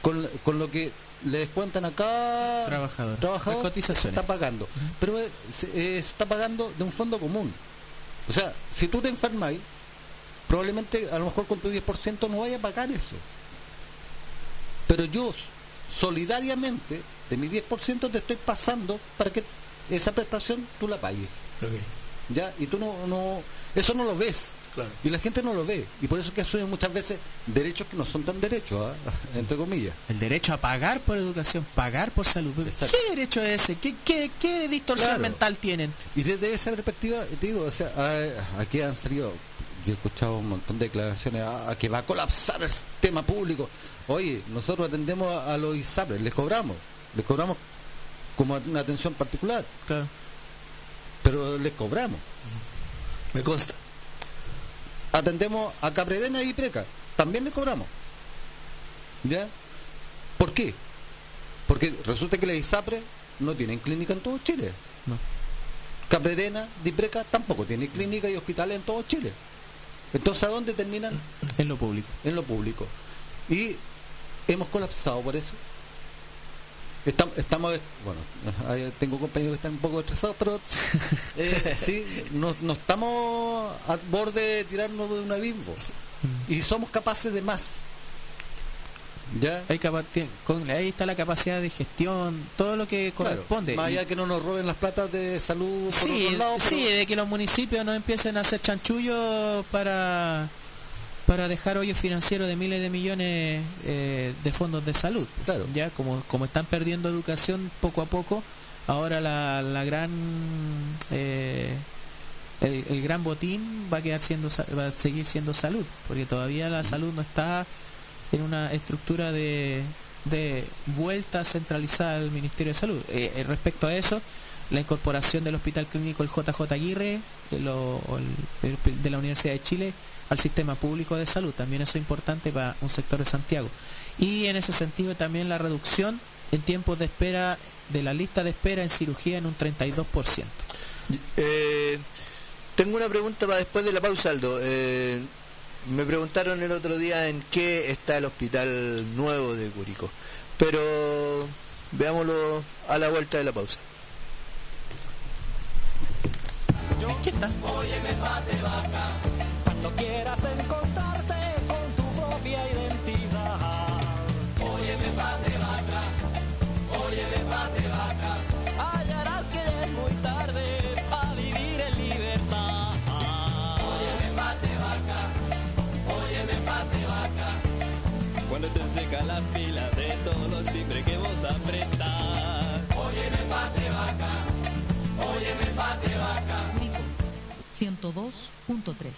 con, con lo que le descuentan acá trabajador, trabajador se está pagando, pero eh, se, está pagando de un fondo común. O sea, si tú te enfermas probablemente a lo mejor con tu 10% no vaya a pagar eso. Pero yo solidariamente de mi 10% te estoy pasando para que esa prestación tú la pagues. ¿Ya? Y tú no, no, eso no lo ves. Y la gente no lo ve. Y por eso que asumen muchas veces derechos que no son tan derechos, ¿ah? <laughs> entre comillas. El derecho a pagar por educación, pagar por salud. ¿Qué derecho es ese? ¿Qué, qué, qué distorsión mental tienen? Y desde esa perspectiva, te digo, o sea, aquí han salido, yo he escuchado un montón de declaraciones a, que va a colapsar el sistema público. Oye, nosotros atendemos a, los ISAPRES, les cobramos, les cobramos como una atención particular. Claro. Pero les cobramos. Me consta. Atendemos a Capredena y Preca, también les cobramos. ¿Ya? ¿Por qué? Porque resulta que la ISAPRE no tienen clínica en todo Chile. No. Capredena, Dipreca tampoco tiene clínica y hospitales en todo Chile. Entonces, ¿a dónde terminan? En lo público. En lo público. Y hemos colapsado por eso. Estamos, estamos, bueno, tengo compañeros que están un poco estresados, pero <laughs> eh, sí, no, estamos al borde de tirarnos de un abismo y somos capaces de más. ¿Ya? Hay ahí está la capacidad de gestión, todo lo que corresponde. más allá que no nos roben las platas de salud por sí, Sí, de que los municipios no empiecen a hacer chanchullos para para dejar hoyos financieros de miles de millones eh, de fondos de salud. Claro. Ya como, como están perdiendo educación poco a poco, ahora la, la gran eh, el, gran botín va a quedar siendo va a seguir siendo salud, porque todavía la salud no está en una estructura de, de vuelta centralizada al Ministerio de Salud. Eh, respecto a eso, la incorporación del Hospital Clínico el JJ Aguirre de la Universidad de Chile al sistema público de salud. También eso es importante para un sector de Santiago. Y en ese sentido también la reducción en tiempos de espera de la lista de espera en cirugía en un 32%. Eh, tengo una pregunta para después de la pausa, Aldo. Eh, me preguntaron el otro día en qué está el hospital nuevo de Curicó. Pero veámoslo a la vuelta de la pausa. ¿Qué está? Cuando quieras encontrarte con tu propia identidad. Óyeme, pate vaca, óyeme, pate vaca. Hallarás que es muy tarde Cuando te seca la pila de todos los timbres que vos apretás. Óyeme, pate vaca, óyeme, pate vaca. 102.3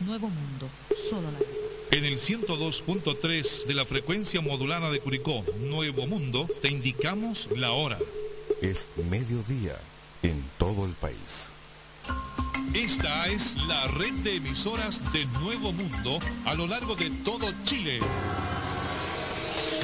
Nuevo Mundo, solo la En el 102.3 de la frecuencia modulada de Curicó, Nuevo Mundo, te indicamos la hora. Es mediodía en todo el país. Esta es la red de emisoras de Nuevo Mundo a lo largo de todo Chile.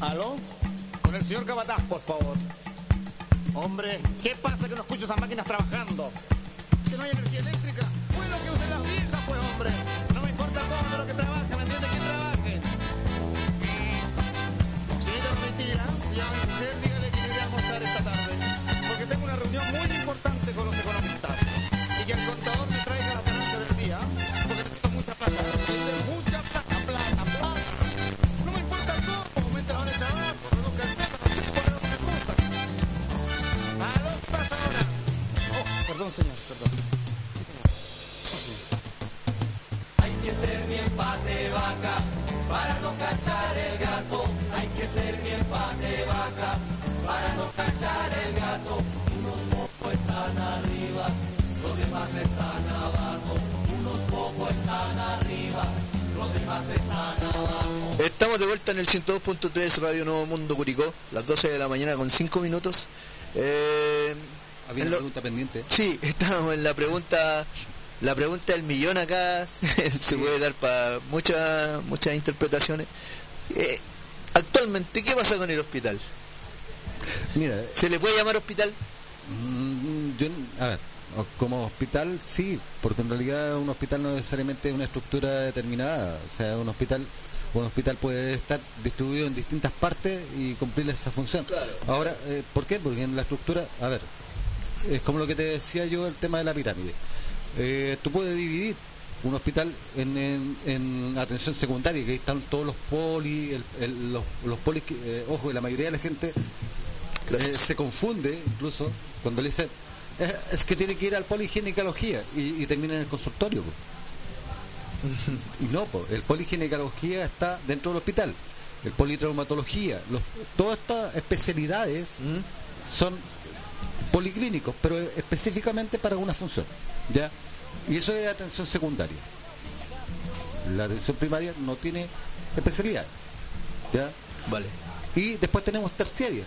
¿Aló? Con el señor Capataz, por favor. Hombre, ¿qué pasa que no escucho esas máquinas trabajando? ¿Que no hay energía eléctrica? Bueno, que usen las viejas, pues, hombre. No me importa cómo, lo que trabaje, ¿me entiende? Que trabaje. Eh, Señorita si llama mi dígale que iré a almorzar esta tarde. Porque tengo una reunión muy importante con los economistas. Perdón, señor, perdón. Hay que ser bien pate vaca para no cachar el gato. Hay que ser bien pate vaca para no cachar el gato. Unos pocos están arriba, los demás están abajo. Unos pocos están arriba, los demás están abajo. Estamos de vuelta en el 102.3 Radio Nuevo Mundo Curicó, las 12 de la mañana con 5 minutos. Eh, Había una lo- pregunta pendiente. Sí, <laughs> estamos en la pregunta, la pregunta del millón acá, <laughs> se puede dar para muchas muchas interpretaciones. Eh, actualmente, ¿qué pasa con el hospital? Mira, ¿Se le puede llamar hospital? Mm, yo, a ver, como hospital sí, porque en realidad un hospital no necesariamente es una estructura determinada. O sea, un hospital un hospital puede estar distribuido en distintas partes y cumplir esa función. Ahora, eh, ¿por qué? Porque en la estructura, a ver, es como lo que te decía yo el tema de la pirámide. Eh, tú puedes dividir un hospital en, en- en atención secundaria, que ahí están todos los polis, el- el- los, los polis, que, eh, ojo, la mayoría de la gente eh, se confunde incluso cuando le dicen "Eh, es que tiene que ir al poliginecología y, y termina en el consultorio po". <laughs> y no po, el poliginecología está dentro del hospital el politraumatología los, todas estas especialidades ¿Mm? son policlínicos pero específicamente para una función ya y eso es atención secundaria la atención primaria no tiene especialidad ya Vale. y después tenemos terciaria,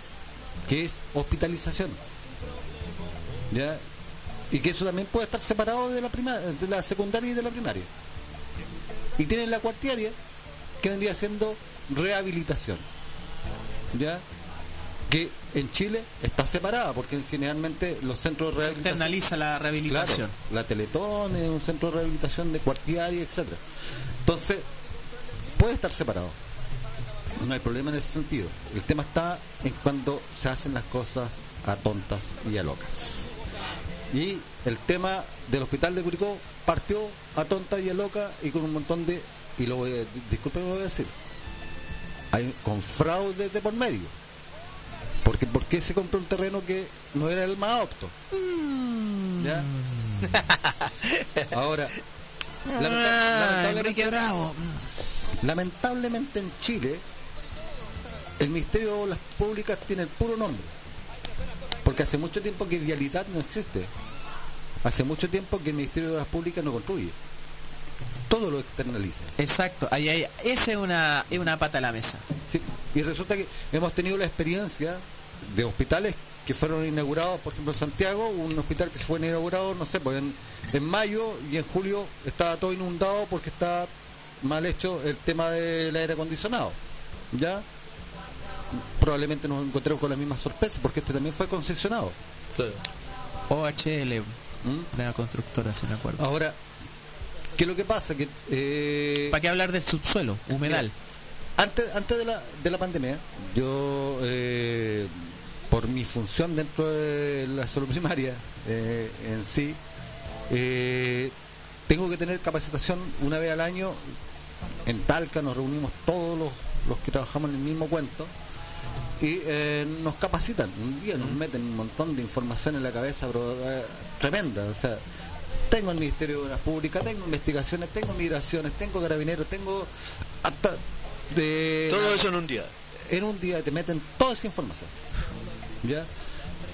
que es hospitalización. ¿Ya? Y que eso también puede estar separado de la prima- de la secundaria y de la primaria. Y tienen la cuartiaria, que vendría siendo rehabilitación. ¿Ya? Que en Chile está separada, porque generalmente los centros de Se rehabilitación. externaliza la rehabilitación. Claro, la Teletón es un centro de rehabilitación de cuartiaria, etcétera. Entonces, puede estar separado. No hay problema en ese sentido. El tema está en cuando se hacen las cosas a tontas y a locas. Y el tema del hospital de Curicó partió a tonta y a loca y con un montón de, y lo voy a, disculpen lo voy a decir, hay con fraude de por medio. Porque ¿por qué se compró un terreno que no era el más apto? ¿Ya? <laughs> Ahora, Ah, lamentablemente- Enrique Bravo. Lamentablemente en Chile, el Ministerio de Obras Públicas tiene el puro nombre. Porque hace mucho tiempo que Vialidad no existe. Hace mucho tiempo que el Ministerio de Obras Públicas no construye. Todo lo externaliza. Exacto, ahí, ahí, esa es una, es una pata a la mesa. Sí, Y resulta que hemos tenido la experiencia de hospitales que fueron inaugurados, por ejemplo en Santiago, un hospital que se fue inaugurado, no sé, pues en, en mayo y en julio estaba todo inundado porque está mal hecho el tema del aire acondicionado. ¿Ya? Probablemente nos encontremos con la misma sorpresa porque este también fue concesionado. OHL, ¿Mm? la constructora, si me acuerdo. Ahora, ¿qué es lo que pasa? Que eh, ¿Para qué hablar del subsuelo? Humedal. Antes, antes de, la, de la pandemia, yo, eh, por mi función dentro de la salud primaria eh, en sí, eh, tengo que tener capacitación una vez al año. En Talca nos reunimos todos los, los que trabajamos en el mismo cuento y eh, nos capacitan un día nos meten un montón de información en la cabeza pero tremenda o sea tengo el Ministerio de Obras Públicas tengo investigaciones tengo migraciones tengo carabineros tengo hasta de Todo eso en un día. en un día te meten toda esa información ya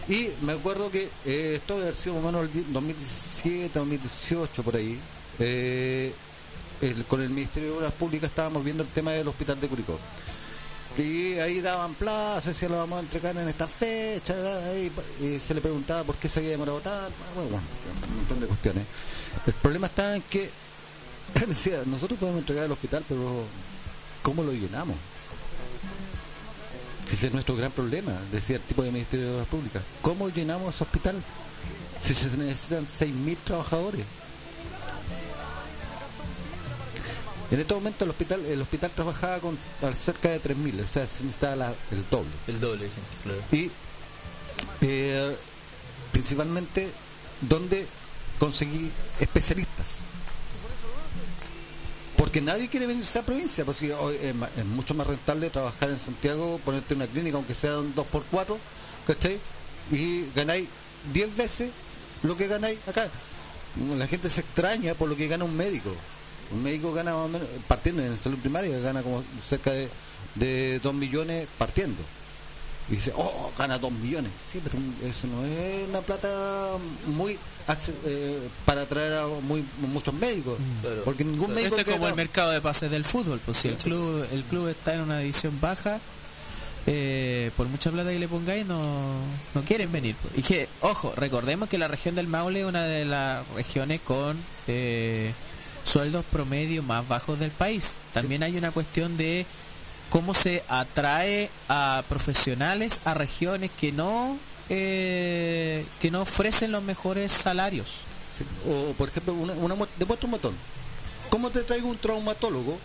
y me acuerdo que eh, esto debe haber sido más o menos el di- 2017 2018 por ahí eh, con el Ministerio de Obras Públicas estábamos viendo el tema del hospital de Curicó y ahí daban plazos, si lo vamos a entregar en esta fecha, y, se le preguntaba por qué se había demorado tanto, bueno, bueno, un montón de cuestiones. El problema está en que <laughs> decía, nosotros podemos entregar el hospital, pero ¿cómo lo llenamos? Si ese es nuestro gran problema, decía el tipo de Ministerio de Obras Públicas. ¿Cómo llenamos ese hospital? Si se necesitan 6.000 trabajadores. En este momento el hospital el hospital trabajaba con cerca de 3.000, o sea, se necesitaba la- el doble. El doble, claro. Y eh, principalmente donde conseguí especialistas. Porque nadie quiere venirse a provincia, pues es mucho más rentable trabajar en Santiago, ponerte una clínica, aunque sea un 2x4, ¿cachai? Y ganáis 10 veces lo que ganáis acá. La gente se extraña por lo que gana un médico. Un médico gana más o menos, partiendo en salud primaria, gana como cerca de, de 2 millones partiendo. Y dice, oh, gana 2 millones. Sí, pero eso no es una plata muy eh, para atraer a muy, muchos médicos. Claro. Porque ningún médico... Este es como el mercado de pases del fútbol, pues si el club el club está en una división baja, eh, por mucha plata que le pongáis no, no quieren venir. pues. Y que, ojo, recordemos que la región del Maule es una de las regiones con eh, sueldos promedio más bajos del país. También hay una cuestión de cómo se atrae a profesionales a regiones que no eh, que no ofrecen los mejores salarios. Sí, O, por ejemplo, una, una, mu- demuestra un botón. ¿Cómo te traigo un traumatólogo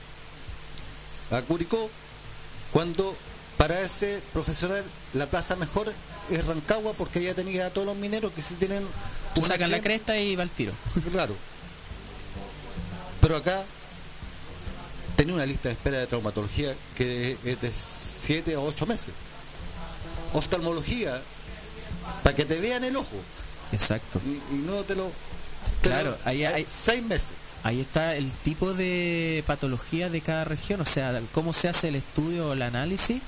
a Curicó cuando para ese profesional la plaza mejor es Rancagua porque allá tenía a todos los mineros que si tienen sacan la cresta y va al tiro. Claro. Pero acá tenía una lista de espera de traumatología que es de 7 a 8 meses. Oftalmología, para que te vean el ojo Exacto. y, y no te lo... Claro, pero ahí hay- 6 meses. Ahí está el tipo de patología de cada región, o sea, cómo se hace el estudio o el análisis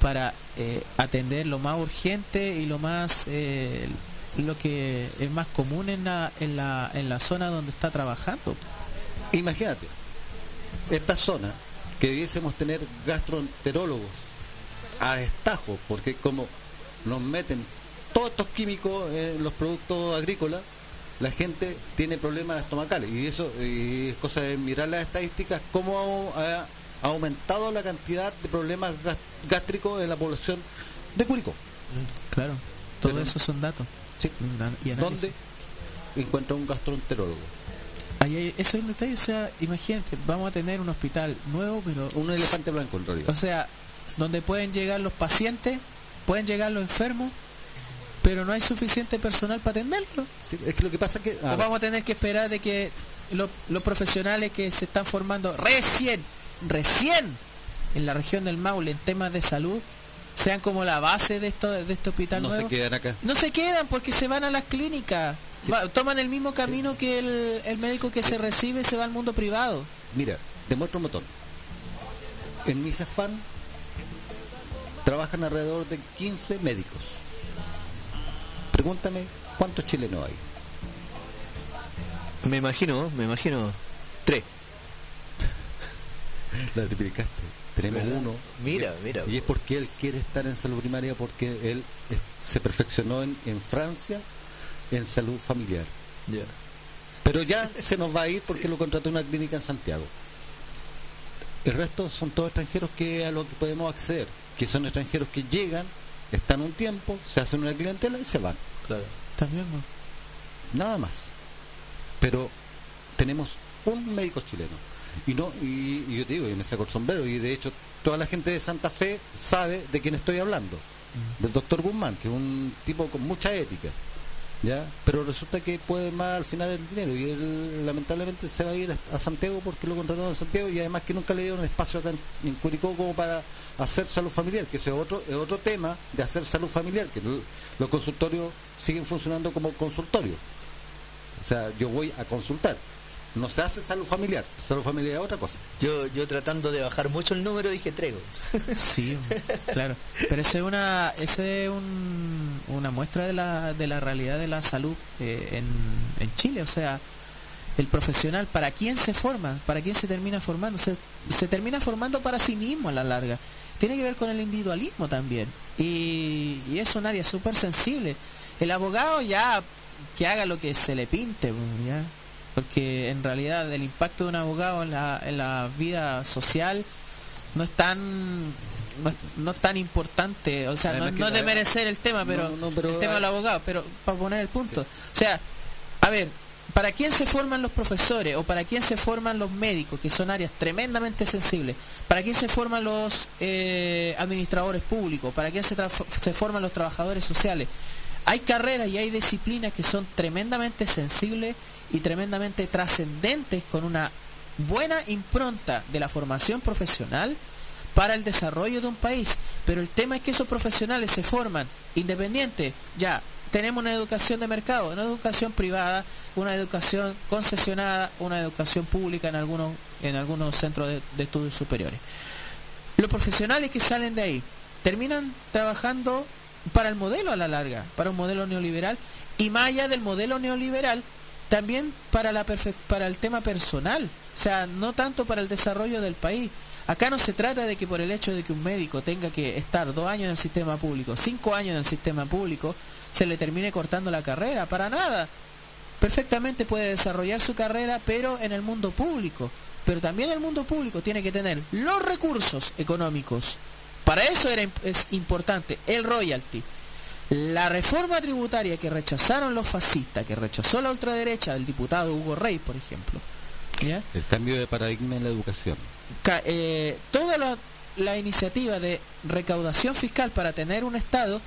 para eh, atender lo más urgente y lo más eh, lo que es más común en la, en la, en la zona donde está trabajando. Imagínate, esta zona que debiésemos tener gastroenterólogos a destajo, porque como nos meten todos estos químicos en los productos agrícolas, la gente tiene problemas estomacales y eso y es cosa de mirar las estadísticas cómo ha, ha aumentado la cantidad de problemas gástricos en la población de Curicó. Claro, todo Pero- eso son datos. Sí. Y. ¿Dónde encuentra un gastroenterólogo? Ahí eso es un detalle, o sea, imagínate, vamos a tener un hospital nuevo, pero Un elefante blanco en realidad. O sea, donde pueden llegar los pacientes, pueden llegar los enfermos, pero no hay suficiente personal para atenderlos. Sí, es que lo que pasa es que... a O ver, vamos a tener que esperar de que lo- los profesionales que se están formando recién, recién en la región del Maule en temas de salud sean como la base de esto de este hospital no se nuevo. quedan acá. No se quedan porque se van a las clínicas. Sí. Va- toman el mismo camino que el, el médico que se recibe se va al mundo privado. Mira, demuestro un botón. En Misafán trabajan alrededor de 15 médicos. Pregúntame cuántos chilenos hay. Me imagino, me imagino. Tres. <laughs> La triplicaste. Tenemos ¿verdad? uno. Mira, mira. Y es porque él quiere estar en salud primaria porque él es- se perfeccionó en, en Francia en salud familiar. Ya. Pero ya se nos va a ir porque lo contrató una clínica en Santiago. El resto son todos extranjeros que a lo que podemos acceder, que son extranjeros que llegan, están un tiempo, se hacen una clientela y se van. Claro. También, ¿no? Nada más. Pero tenemos un médico chileno. Y no y, y yo te digo, y me saco el sombrero, y de hecho toda la gente de Santa Fe sabe de quién estoy hablando. Del doctor Guzmán, que es un tipo con mucha ética. ¿Ya? Pero resulta que puede más al final el dinero y él lamentablemente se va a ir a- Santiago porque lo contrataron en Santiago y además que nunca le dieron espacio acá en, Curicó como para hacer salud familiar, que ese es otro, es otro tema de hacer salud familiar, que lo- los consultorios siguen funcionando como consultorio. O sea, yo voy a consultar. No se hace salud familiar, salud familiar es otra cosa. Yo, yo tratando de bajar mucho el número dije trego. <laughs> Sí, claro. Pero esa es una, ese es un- una muestra de la, de la realidad de la salud eh, en, en Chile. O sea, el profesional, ¿para quién se forma? ¿Para quién se termina formando? Se, se termina formando para sí mismo a la larga. Tiene que ver con el individualismo también. Y, y es un área súper sensible. El abogado ya que haga lo que se le pinte, ¿ya? Porque en realidad el impacto de un abogado en la, en la vida social no es tan no no es tan importante. O sea no, Además no es de merecer el tema pero, No, no, pero el tema del abogado pero para poner el punto. O sea a ver para quién se forman los profesores o para quién se forman los médicos que son áreas tremendamente sensibles para quién se forman los eh, administradores públicos para quién se, se forman los trabajadores sociales hay carreras y hay disciplinas que son tremendamente sensibles y tremendamente trascendentes con una buena impronta de la formación profesional para el desarrollo de un país. Pero el tema es que esos profesionales se forman independientes. Ya, tenemos una educación de mercado, una educación privada, una educación concesionada, una educación pública en algunos, en algunos centros de, de estudios superiores. Los profesionales que salen de ahí terminan trabajando para el modelo a la larga, para un modelo neoliberal y más allá del modelo neoliberal, también para, la para el tema personal, o sea, no tanto para el desarrollo del país. Acá no se trata de que por el hecho de que un médico tenga que estar dos años en el sistema público, cinco años en el sistema público, se le termine cortando la carrera, para nada. Perfectamente puede desarrollar su carrera, pero en el mundo público. Pero también el mundo público tiene que tener los recursos económicos. Para eso era, es importante el royalty. La reforma tributaria que rechazaron los fascistas, que rechazó la ultraderecha, el diputado Hugo Rey, por ejemplo. ¿ya? El cambio de paradigma en la educación. Ca- eh, toda la, la iniciativa de recaudación fiscal para tener un Estado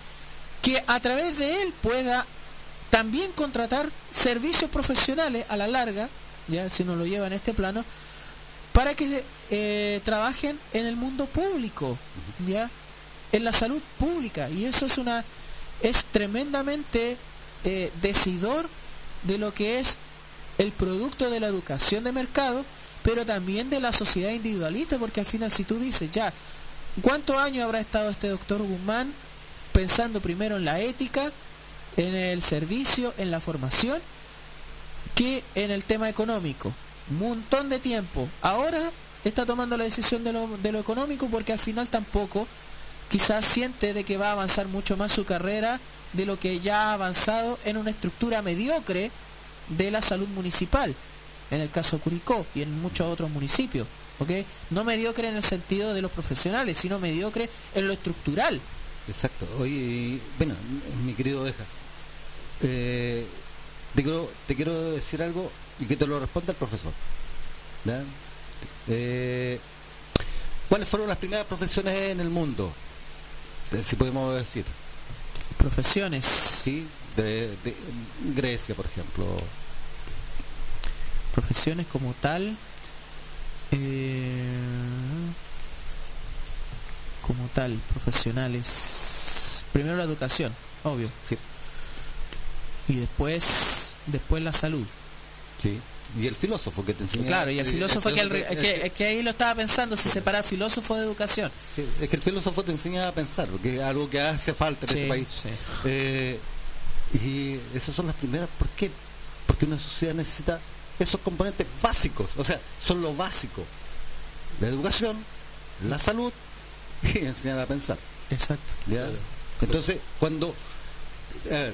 que a través de él pueda también contratar servicios profesionales a la larga, ya si uno lo lleva en este plano, para que eh, trabajen en el mundo público, ya en la salud pública y eso es una es tremendamente eh, decidor de lo que es el producto de la educación de mercado, pero también de la sociedad individualista, porque al final si tú dices, ya, ¿cuántos años habrá estado este doctor Guzmán pensando primero en la ética, en el servicio, en la formación, que en el tema económico? Un montón de tiempo. Ahora está tomando la decisión de lo, de lo económico porque al final tampoco quizás siente de que va a avanzar mucho más su carrera de lo que ya ha avanzado en una estructura mediocre de la salud municipal, en el caso Curicó y en muchos otros municipios. ¿ok? No mediocre en el sentido de los profesionales, sino mediocre en lo estructural. Exacto. Oye, bueno, mi querido Oveja, eh, te, quiero, te quiero decir algo y que te lo responda el profesor. Eh, ¿Cuáles fueron las primeras profesiones en el mundo? Si podemos decir. Profesiones. Sí, de, de Grecia, por ejemplo. Profesiones como tal. eh, como tal, profesionales. Primero la educación, obvio. Sí. Y después, después la salud. Sí. Y el filósofo que te enseña. Claro, y el filósofo que, el- es que, es que ahí lo estaba pensando, si separar filósofo de educación. Sí, es que el filósofo te enseña a pensar, porque es algo que hace falta en Sí, este país. sí. Eh, y esas son las primeras. ¿Por qué? Porque una sociedad necesita esos componentes básicos, o sea, son lo básico. La educación, la salud <laughs> y enseñar a pensar. Exacto. ¿ya? Entonces, cuando ver,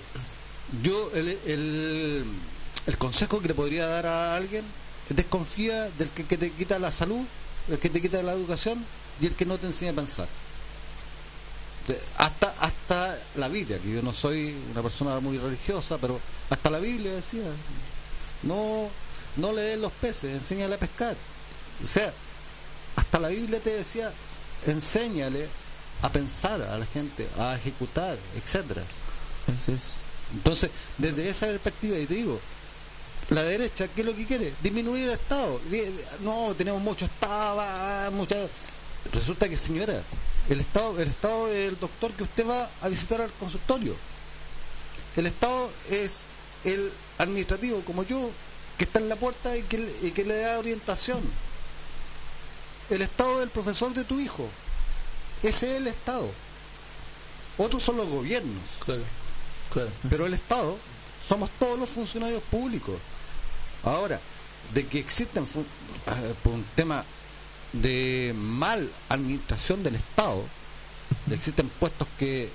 yo el, el, consejo que le podría dar a alguien es desconfía del que, que te quita la salud, el que te quita la educación y el que no te enseña a pensar. De- Hasta, hasta la Biblia, que yo no soy una persona muy religiosa, pero hasta la Biblia decía, no, no le den los peces, enséñale a pescar. O sea, hasta la Biblia te decía, enséñale a pensar a la gente, a ejecutar, etcétera. Entonces, Entonces, desde esa perspectiva, y te digo, la derecha, ¿qué es lo que quiere? Disminuir el Estado. No, tenemos mucho Estado, ah, mucha... Resulta que, señora, El Estado, el Estado es el doctor que usted va a visitar al consultorio. El Estado es el administrativo, como yo, que está en la puerta y que, le- y que le da orientación. El Estado es el profesor de tu hijo. Ese es el Estado. Otros son los gobiernos. Claro, claro. Pero el Estado somos todos los funcionarios públicos. Ahora, de que existen eh, por un tema de mal administración del Estado, de existen puestos que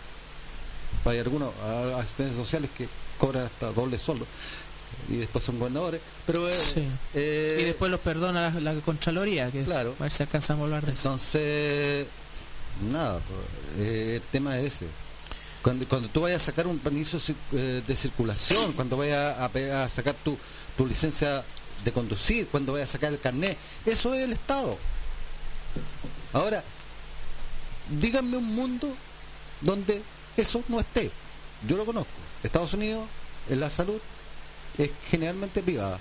hay algunos asistentes sociales que cobran hasta doble sueldo y después son gobernadores, pero eh, Sí. eh, y después los perdona la, la Contraloría, que Claro. a ver si alcanzamos a hablar de eso. Entonces, nada, pues, eh, el tema es ese. Cuando, cuando tú vayas a sacar un permiso de circulación, cuando vayas a sacar tu, tu licencia de conducir, cuando vayas a sacar el carnet, eso es el Estado. Ahora, díganme un mundo donde eso no esté. Yo lo conozco. Estados Unidos, en la salud, es generalmente privada.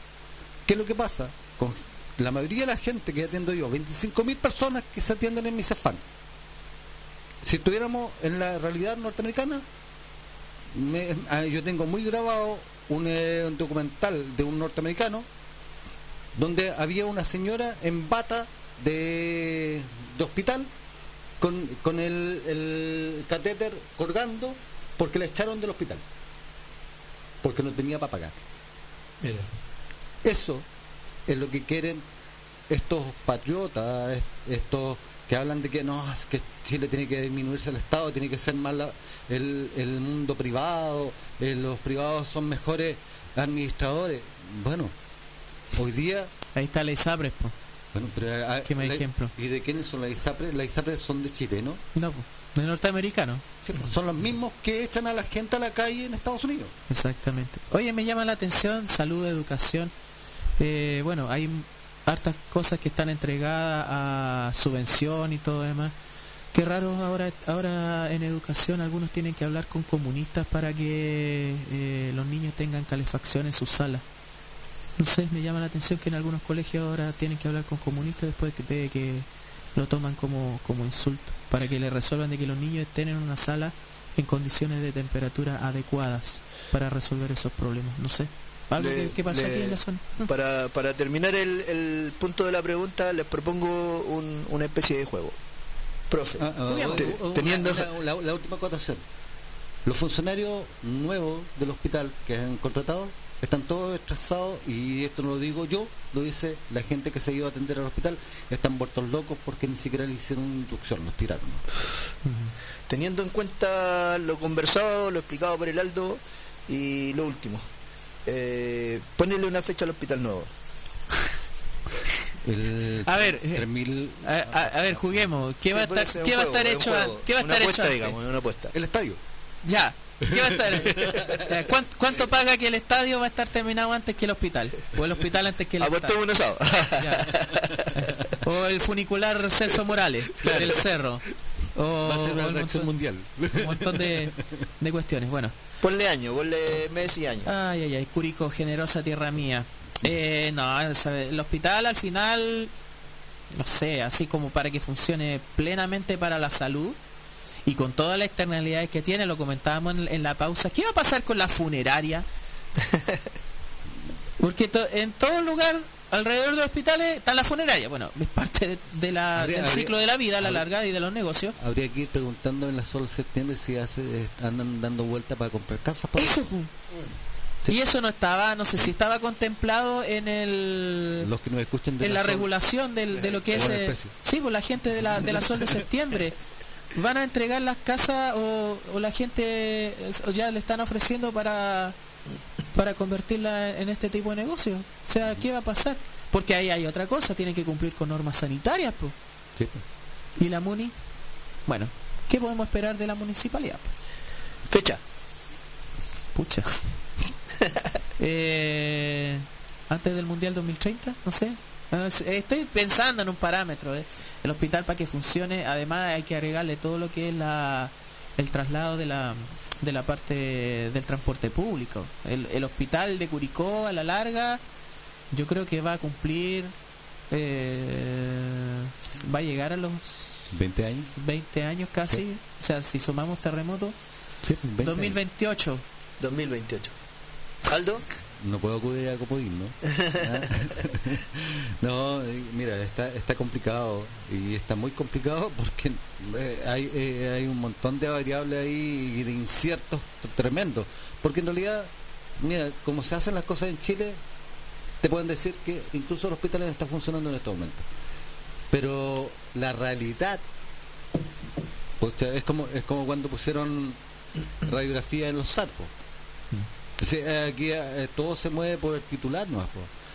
¿Qué es lo que pasa? Con la mayoría de la gente que atiendo yo, 25.000 personas que se atienden en mi Cefán. Si estuviéramos en la realidad norteamericana, me- ah, yo tengo muy grabado un, eh, un documental de un norteamericano donde había una señora en bata de, de hospital con, con el, el catéter colgando porque la echaron del hospital porque no tenía para pagar. Mira. Eso es lo que quieren estos patriotas, est- estos que hablan de que no, es que Chile tiene que disminuirse el Estado, tiene que ser más la- el, el mundo privado, eh, los privados son mejores administradores. Bueno, hoy día, Ahí está la ISAPRES, po. bueno, pero, ah, Qué mal la- ejemplo. ¿Y de quiénes son las ISAPRES? Las ISAPRES son de chilenos, No, de norteamericano. ¿sí? son los mismos que echan a la gente a la calle en Estados Unidos. Exactamente. Oye, me llama la atención, salud, educación. Eh, bueno, hay hartas cosas que están entregadas a subvención y todo demás. Qué raro ahora, ahora en educación algunos tienen que hablar con comunistas para que eh, los niños tengan calefacción en sus salas. No sé, me llama la atención que en algunos colegios ahora tienen que hablar con comunistas después de que, de que lo toman como, como insulto, para que le resuelvan de que los niños estén en una sala en condiciones de temperatura adecuadas para resolver esos problemas. No sé. Algo Le- que, que pasa le- aquí en la zona. Para, para terminar el, el punto de la pregunta, les propongo un- una especie de juego. Profe, Ah, ah, te- u- teniendo... la, la última acotación. Los funcionarios nuevos del hospital que han contratado están todos estresados y esto no lo digo yo, lo dice la gente que se ha ido a atender al hospital, están vueltos locos porque ni siquiera le hicieron inducción, los tiraron. Teniendo en cuenta lo conversado, lo explicado por el Aldo y lo último, eh, ponele una fecha al hospital nuevo. <laughs> El A ver, eh, 3000 A, a- a ver, juguemos. ¿Qué Sí, va estar, qué va a juego, estar hecho? juego. ¿Qué va a una estar apuesta, hecho antes? digamos, una apuesta. el estadio. Ya. ¿Qué va a estar? <laughs> Eh, ¿cuánto, cuánto paga que el estadio va a estar terminado antes que el hospital? O el hospital antes que el estadio. un asado. Ya. <laughs> O el funicular Celso Morales del Cerro. O Va a ser una un atracción montón, mundial. un montón de, de cuestiones. Bueno. ponle año, ponle mes y año. Ay, ay, ay, Curico, generosa tierra mía. Eh, no, el hospital al final, no sé, así como para que funcione plenamente para la salud y con todas las externalidades que tiene, lo comentábamos en, en la pausa, ¿qué va a pasar con la funeraria? <laughs> Porque to- en todo lugar, alrededor de hospitales, está la funeraria. Bueno, es parte de, de la, Habría- del habría- ciclo de la vida, la habría- larga y de los negocios. Habría que ir preguntando en la Sol Septiembre si hace, andan dando vuelta para comprar casas. por Eso, pu. Y eso no estaba, no sé si estaba contemplado en el Los que nos escuchen de en la regulación del- de lo que es eh, sí pues la gente de la de la sol de septiembre <laughs> van a entregar las casas o, o la gente o ya le están ofreciendo para para convertirla en este tipo de negocio. O sea qué va a pasar porque ahí hay otra cosa tienen que cumplir con normas sanitarias pues Sí, y la muni bueno qué podemos esperar de la municipalidad Fecha. pucha. <laughs> Eh, antes del mundial 2030 no sé. Ah, s- estoy pensando en un parámetro eh. el hospital para que funcione además hay que agregarle todo lo que es la el traslado de la de la parte del transporte público el, el hospital de Curicó a la larga yo creo que va a cumplir eh, va a llegar a los ¿20 años? 20 años casi, o sea, si sumamos terremoto, Sí, 20 años. 2028. 2028. Aldo, No puedo acudir a Copodín, ¿no? <laughs> ¿Ah? <laughs> no, eh, mira, está, está complicado y está muy complicado porque eh, hay, eh, hay un montón de variables ahí y de inciertos tremendos. Porque en realidad, mira, como se hacen las cosas en Chile, te pueden decir que incluso el hospital no está funcionando en este momento. Pero la realidad, pucha, es como es como cuando pusieron radiografía en los sarcos. Sí, eh, aquí eh, todo se mueve por el titular no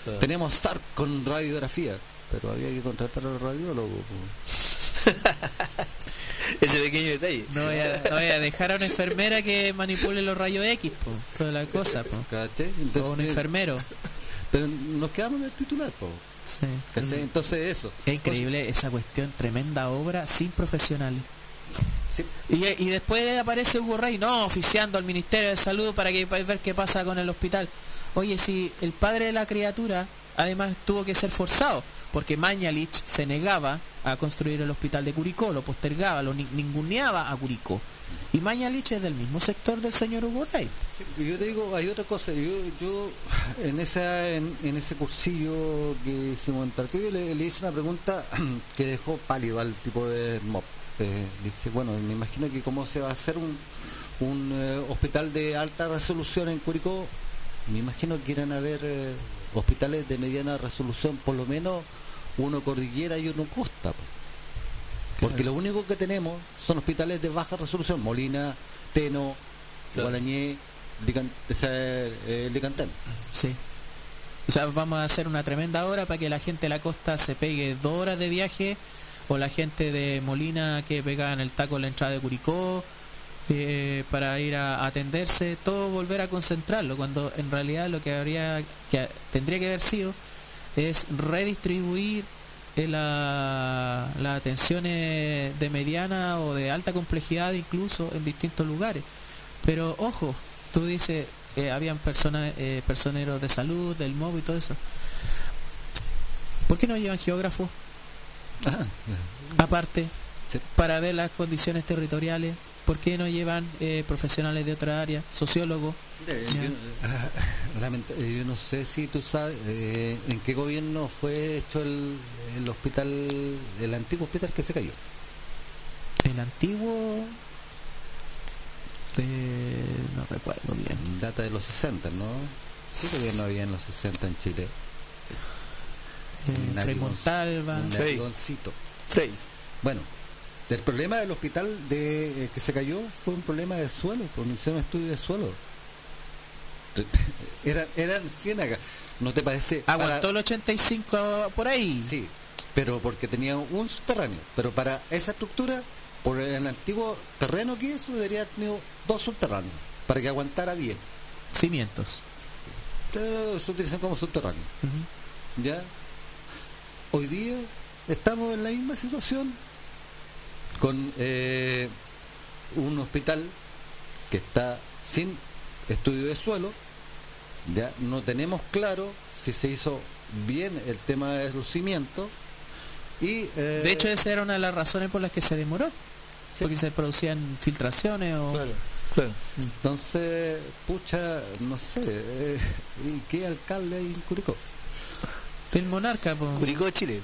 Claro. Tenemos SARC con radiografía, pero había que contratar al radiólogo. <laughs> ese pequeño detalle. No voy, a, no voy a dejar a una enfermera que manipule los rayos X, po, toda la cosa, po. ¿Cachai? O Entonces, un enfermero. <laughs> pero nos quedamos en el titular, po. Sí. Entonces eso. Es increíble esa cuestión, tremenda obra sin profesionales. Sí. Y, y después aparece Hugo Rey, no, oficiando al Ministerio de Salud para que para ver qué pasa con el hospital. Oye, si el padre de la criatura además tuvo que ser forzado, porque Mañalich se negaba a construir el hospital de Curicó, lo postergaba, lo ni- ninguneaba a Curicó. Y Mañalich es del mismo sector del señor Hugo Rey. Sí, yo te digo, hay otra cosa. Yo, yo en, esa, en, en ese cursillo que hicimos en yo le, le hice una pregunta <clears throat> que dejó pálido al tipo de mob. Eh, dije, bueno, me imagino que cómo se va a hacer un, un eh, hospital de alta resolución en Curicó, me imagino que irán a haber eh, hospitales de mediana resolución, por lo menos uno cordillera y uno costa. po. Porque lo único que tenemos son hospitales de baja resolución, Molina, Teno, Claro. Gualañé, Licantén. Sí. O sea, vamos a hacer una tremenda hora para que la gente de la costa se pegue dos horas de viaje, o la gente de Molina que pega en el taco en la entrada de Curicó, eh, para ir a atenderse, todo volver a concentrarlo, cuando en realidad lo que habría que tendría que haber sido es redistribuir eh, la- las atenciones de mediana o de alta complejidad incluso en distintos lugares. Pero ojo, tú dices, eh, habían personas, eh, personeros de salud, del MOB y todo eso. ¿Por qué no llevan geógrafos aparte Sí. para ver las condiciones territoriales? ¿Por qué no llevan eh, profesionales de otra área, sociólogos? Yo, ah, eh, yo no sé si tú sabes eh, en qué gobierno fue hecho el, el hospital, el antiguo hospital que se cayó. El antiguo... eh, no recuerdo bien. Data de los 60, ¿no? ¿Qué gobierno había en los 60 en Chile? Eh, Nadie Frei Montalva. Frey. Bueno, el problema del hospital de eh, que se cayó fue un problema de suelo, por un estudio de suelo. <laughs> Eran, eran ciénagas. ¿No te parece? Aguantó para- el 85 por ahí. Sí, pero porque tenía un subterráneo. Pero para esa estructura, por el antiguo terreno que eso, debería haber tenido dos subterráneos, para que aguantara bien. Cimientos. Se utilizan como subterráneo. Ujú. ¿Ya? Hoy día estamos en la misma situación con eh, un hospital que está sin estudio de suelo, ya no tenemos claro si se hizo bien el tema de los cimientos y eh, De hecho, esa era una de las razones por las que se demoró. Sí. Porque se producían filtraciones o... Claro, claro. entonces pucha no sé eh, ¿y qué alcalde hay en Curicó? El monarca, po. Curicó, Chile.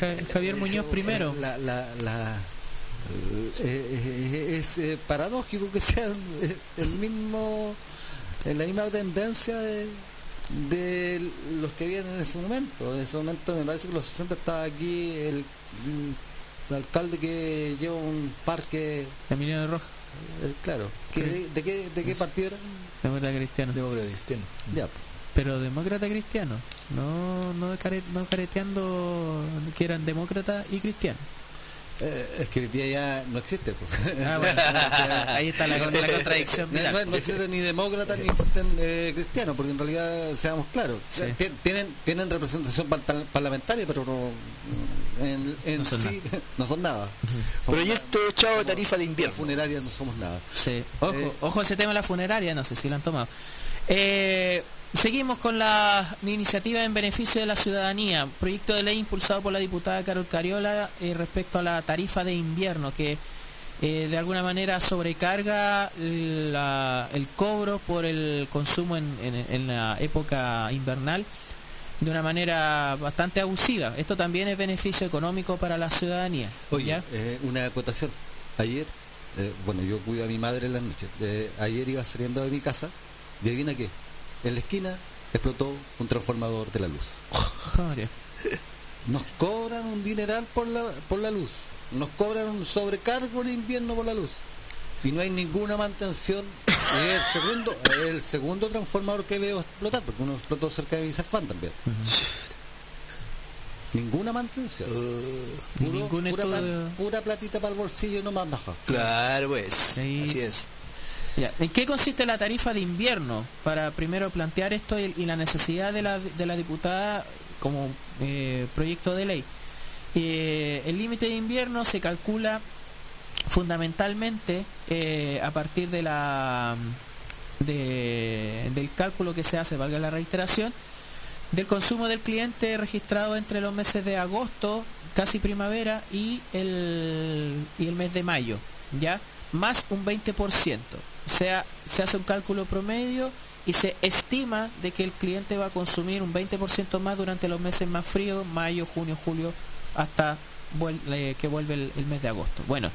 Ja- Javier Muñoz primero. La, la, la, eh, eh, es eh, paradójico que sea el, el mismo, la misma tendencia de, de los que vienen en ese momento. En ese momento me parece que en los 60 estaba aquí el, el alcalde que lleva un parque, Emiliano Roja, eh, claro. de, de qué, ¿De qué partido era? demócrata cristiano. Demócrata cristiano. Ya, pues. Pero demócrata cristiano. No, no, care- no careteando que eran demócrata y cristiano. Eh, es que hoy día ya no existe. pues. Ah, bueno, <laughs> ahí está la, la contradicción. No, no- no existen ni demócratas ni existen eh, cristianos, porque en realidad, seamos claros, Sí. ti- tienen, tienen representación par- parlamentaria, pero no, en, en No son sí <laughs> no son nada. Somos Proyecto Chavo Tarifa de nada. Invierno. funerarias no somos nada. Sí. Ojo, Eh, ojo ese tema de la funeraria, no sé si lo han tomado. Eh, Seguimos con la iniciativa en beneficio de la ciudadanía, proyecto de ley impulsado por la diputada Carol Cariola eh, respecto a la tarifa de invierno que eh, de alguna manera sobrecarga la- el cobro por el consumo en, en- en la época invernal de una manera bastante abusiva. Esto también es beneficio económico para la ciudadanía. Oye, eh, una acotación. Ayer, eh, bueno, yo cuido a mi madre en las noches. Ayer iba saliendo de mi casa y adivina qué. En la esquina explotó un transformador de la luz. Nos cobran un dineral por la, por la luz. Nos cobran un sobrecargo en invierno por la luz. Y no hay ninguna mantención. Es el segundo, el segundo transformador que veo explotar, porque uno explotó cerca de Vicefan también. Ninguna mantención. Ni Puro- ningún pura, platita para el bolsillo no más baja. Claro, pues. Sí. Así es. ¿En qué consiste la tarifa de invierno? Para primero plantear esto y, la necesidad de la, de la diputada como eh, proyecto de ley. Eh, el límite de invierno se calcula fundamentalmente eh, a partir de la de- del cálculo que se hace, valga la reiteración, del consumo del cliente registrado entre los meses de agosto, casi primavera, y el, y el mes de mayo, ¿ya? Más un 20%. O sea, se hace un cálculo promedio y se estima de que el cliente va a consumir un 20% más durante los meses más fríos, mayo, junio, julio, hasta eh, que vuelve el, mes de agosto. Bueno,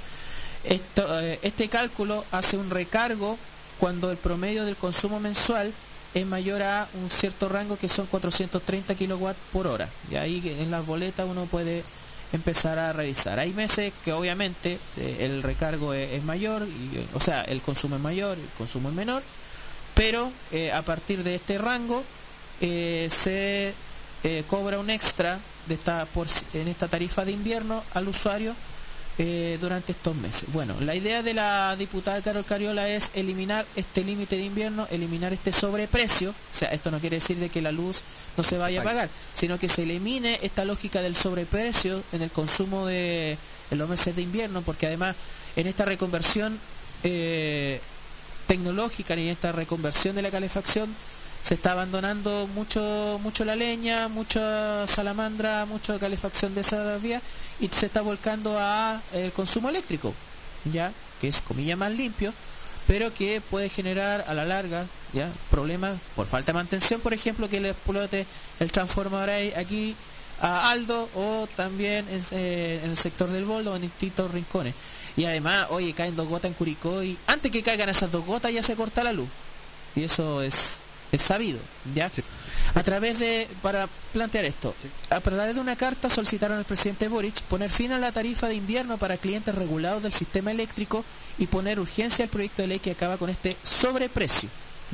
esto, eh, este cálculo hace un recargo cuando el promedio del consumo mensual es mayor a un cierto rango que son 430 kilowatts por hora. Y ahí en las boletas uno puede empezar a revisar. Hay meses que obviamente eh, el recargo es, es mayor, o sea, el consumo es mayor, el consumo es menor, pero eh, a partir de este rango eh, se cobra un extra de esta por, en esta tarifa de invierno al usuario eh, durante estos meses. Bueno, la idea de la diputada Carol Cariola es eliminar este límite de invierno, eliminar este sobreprecio, o sea, esto no quiere decir de que la luz no se vaya a pagar, sino que se elimine esta lógica del sobreprecio en el consumo de en los meses de invierno, porque además en esta reconversión eh, tecnológica y en esta reconversión de la calefacción se está abandonando mucho mucho la leña, mucha salamandra, mucha calefacción de esa vía y se está volcando a el consumo eléctrico, ya que es comilla más limpio, pero que puede generar a la larga ya problemas por falta de mantención, por ejemplo, que le explote el transformador ahí- aquí a Aldo o también en, eh, en el sector del Boldo en distintos rincones. Y además, oye, caen dos gotas en Curicó y antes que caigan esas dos gotas ya se corta la luz. Y eso es, es sabido, ¿ya? A través de, para plantear esto, a través de una carta solicitaron al presidente Boric poner fin a la tarifa de invierno para clientes regulados del sistema eléctrico y poner urgencia al proyecto de ley que acaba con este sobreprecio,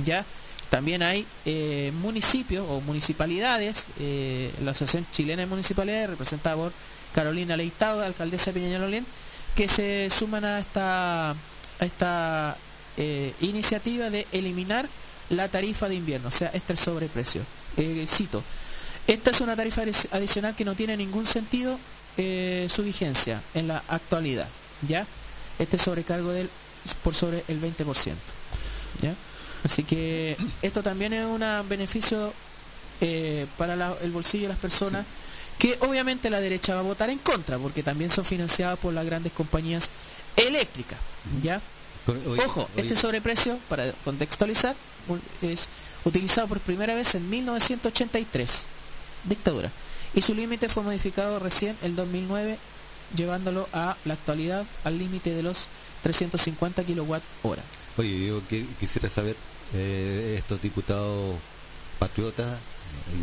¿ya? También hay eh, municipios o municipalidades, eh, la Asociación Chilena de Municipalidades, representada por Carolina Leitado, alcaldesa de Peñalolén, que se suman a esta, a esta eh, iniciativa de eliminar la tarifa de invierno, o sea, este sobreprecio. Eh, cito, esta es una tarifa adi- adicional que no tiene ningún sentido eh, su vigencia en la actualidad, ¿ya? Este sobrecargo del, por sobre el 20%, ¿ya? Así que esto también es un beneficio eh, para la- el bolsillo de las personas que obviamente la derecha va a votar en contra porque también son financiadas por las grandes compañías eléctricas, ¿ya? Ojo, este sobreprecio, para contextualizar, es utilizado por primera vez en 1983, dictadura, y su límite fue modificado recién el 2009, llevándolo a la actualidad al límite de los 350 kilowatt hora. Oye, yo que- quisiera saber, eh, estos diputados patriotas,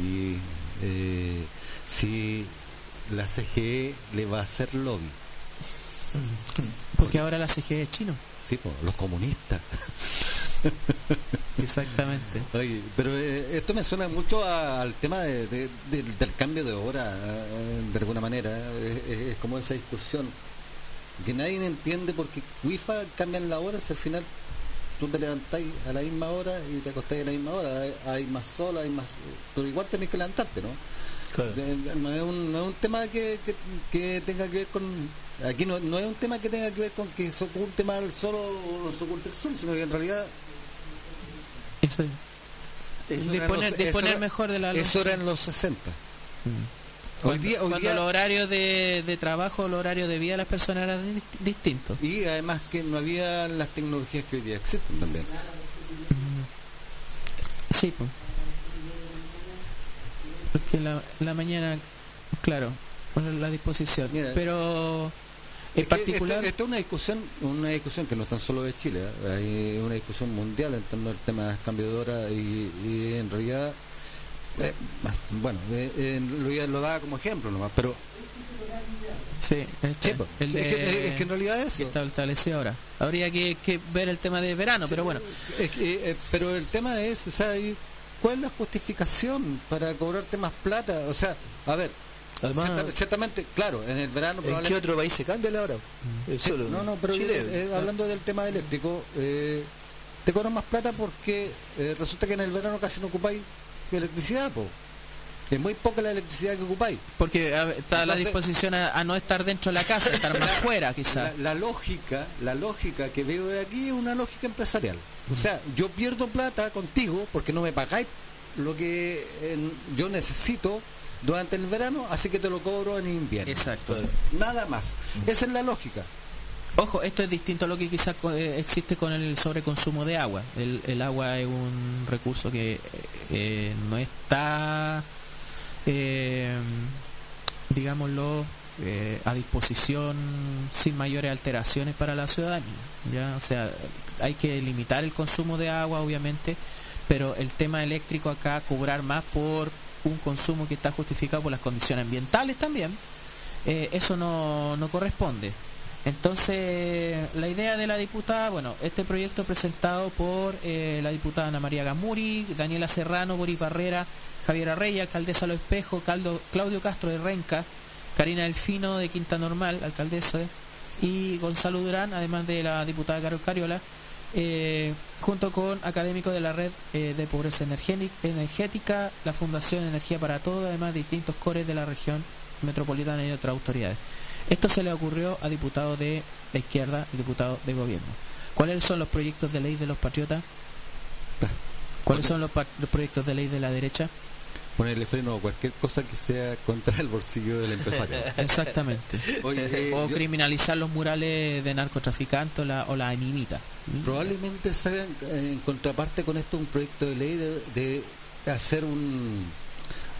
y eh, si la CGE le va a hacer lobby. <laughs> Porque ahora la CGE es chino. Sí, los comunistas. Exactamente. <laughs> Oye, pero eh, esto me suena mucho a- al tema de- de- de- del cambio de hora, eh, de alguna manera. Es, es como esa discusión que nadie entiende porque WIFA cambian la hora si al final tú te levantáis a la misma hora y te acostáis a la misma hora. Hay, hay más sol, hay más... Pero igual tenés que levantarte, ¿no? Claro. No es un, no es un tema que, que, que tenga que ver con... Aquí no, no es un tema que tenga que ver con que se oculte más el sol o no se oculte el sol, sino que en realidad Eso es. Eso disponer, los- eso disponer mejor de la luz. Eso era en los 60. Hoy Cuando, día, hoy cuando día- los horarios de, de trabajo, los horarios de vida de las personas eran dis- distintos. y además que no había las tecnologías que hoy día existen también. Sí, pues. Porque la, la mañana, claro, poner la disposición. Mira, Pero en Es particular, esta, esta es una discusión, una discusión que no es tan solo de Chile, ¿eh? hay una discusión mundial en torno al tema de cambio de hora y, y en realidad, eh, bueno, eh, lo, lo daba como ejemplo nomás, pero sí, este, sí, el Sí, es, que, de- es que en realidad eso. está establecido ahora. Habría que, que ver el tema de verano, pero bueno, Es que, eh, pero el tema es, o sea, ¿cuál es la justificación para cobrarte más plata? O sea, a ver, Además, cierta- ciertamente, claro, en el verano ¿en qué otro país se cambia la hora? Eh, Sí, solo no, no, pero Chile. eh, eh, hablando del tema eléctrico, eh, te cobran más plata porque eh, resulta que en el verano casi no ocupáis electricidad, po. Es muy poca la electricidad que ocupáis. porque a está a la Entonces- disposición a, a no estar dentro de la casa, estar más <laughs> fuera quizás. la lógica, la lógica que veo de aquí es una lógica empresarial. O sea, yo pierdo plata contigo porque no me pagáis lo que eh, yo necesito durante el verano, así que te lo cobro en invierno. Exacto. Nada más. Esa es la lógica. Ojo, esto es distinto a lo que quizás eh, existe con el sobreconsumo de agua. El, el agua es un recurso que eh, no está, eh, digámoslo, eh, a disposición sin mayores alteraciones para la ciudadanía. ¿ya? O sea, hay que limitar el consumo de agua, obviamente, pero el tema eléctrico acá, cobrar más por un consumo que está justificado por las condiciones ambientales también, eh, eso no, no corresponde. Entonces, la idea de la diputada, bueno, este proyecto presentado por eh, la diputada Ana María Gamuri, Daniela Serrano, Boris Barrera, Javier Arreya, alcaldesa Lo Espejo, Caldo, Claudio Castro de Renca, Karina Delfino de Quinta Normal, alcaldesa, y Gonzalo Durán, además de la diputada Carol Cariola, eh, junto con académicos de la red eh, de pobreza energética, la Fundación Energía para Todos, además de distintos cores de la región metropolitana y otras autoridades. Esto se le ocurrió a diputados de la izquierda y diputados de gobierno. ¿Cuáles son los proyectos de ley de los patriotas? ¿Cuáles son los proyectos de ley de la derecha? Ponerle freno a cualquier cosa que sea contra el bolsillo del empresario. <laughs> Exactamente. Oye, <laughs> eh, o yo- criminalizar los murales de narcotraficantes o la, o la animita. Probablemente salga en, en contraparte con esto un proyecto de ley de, de hacer un,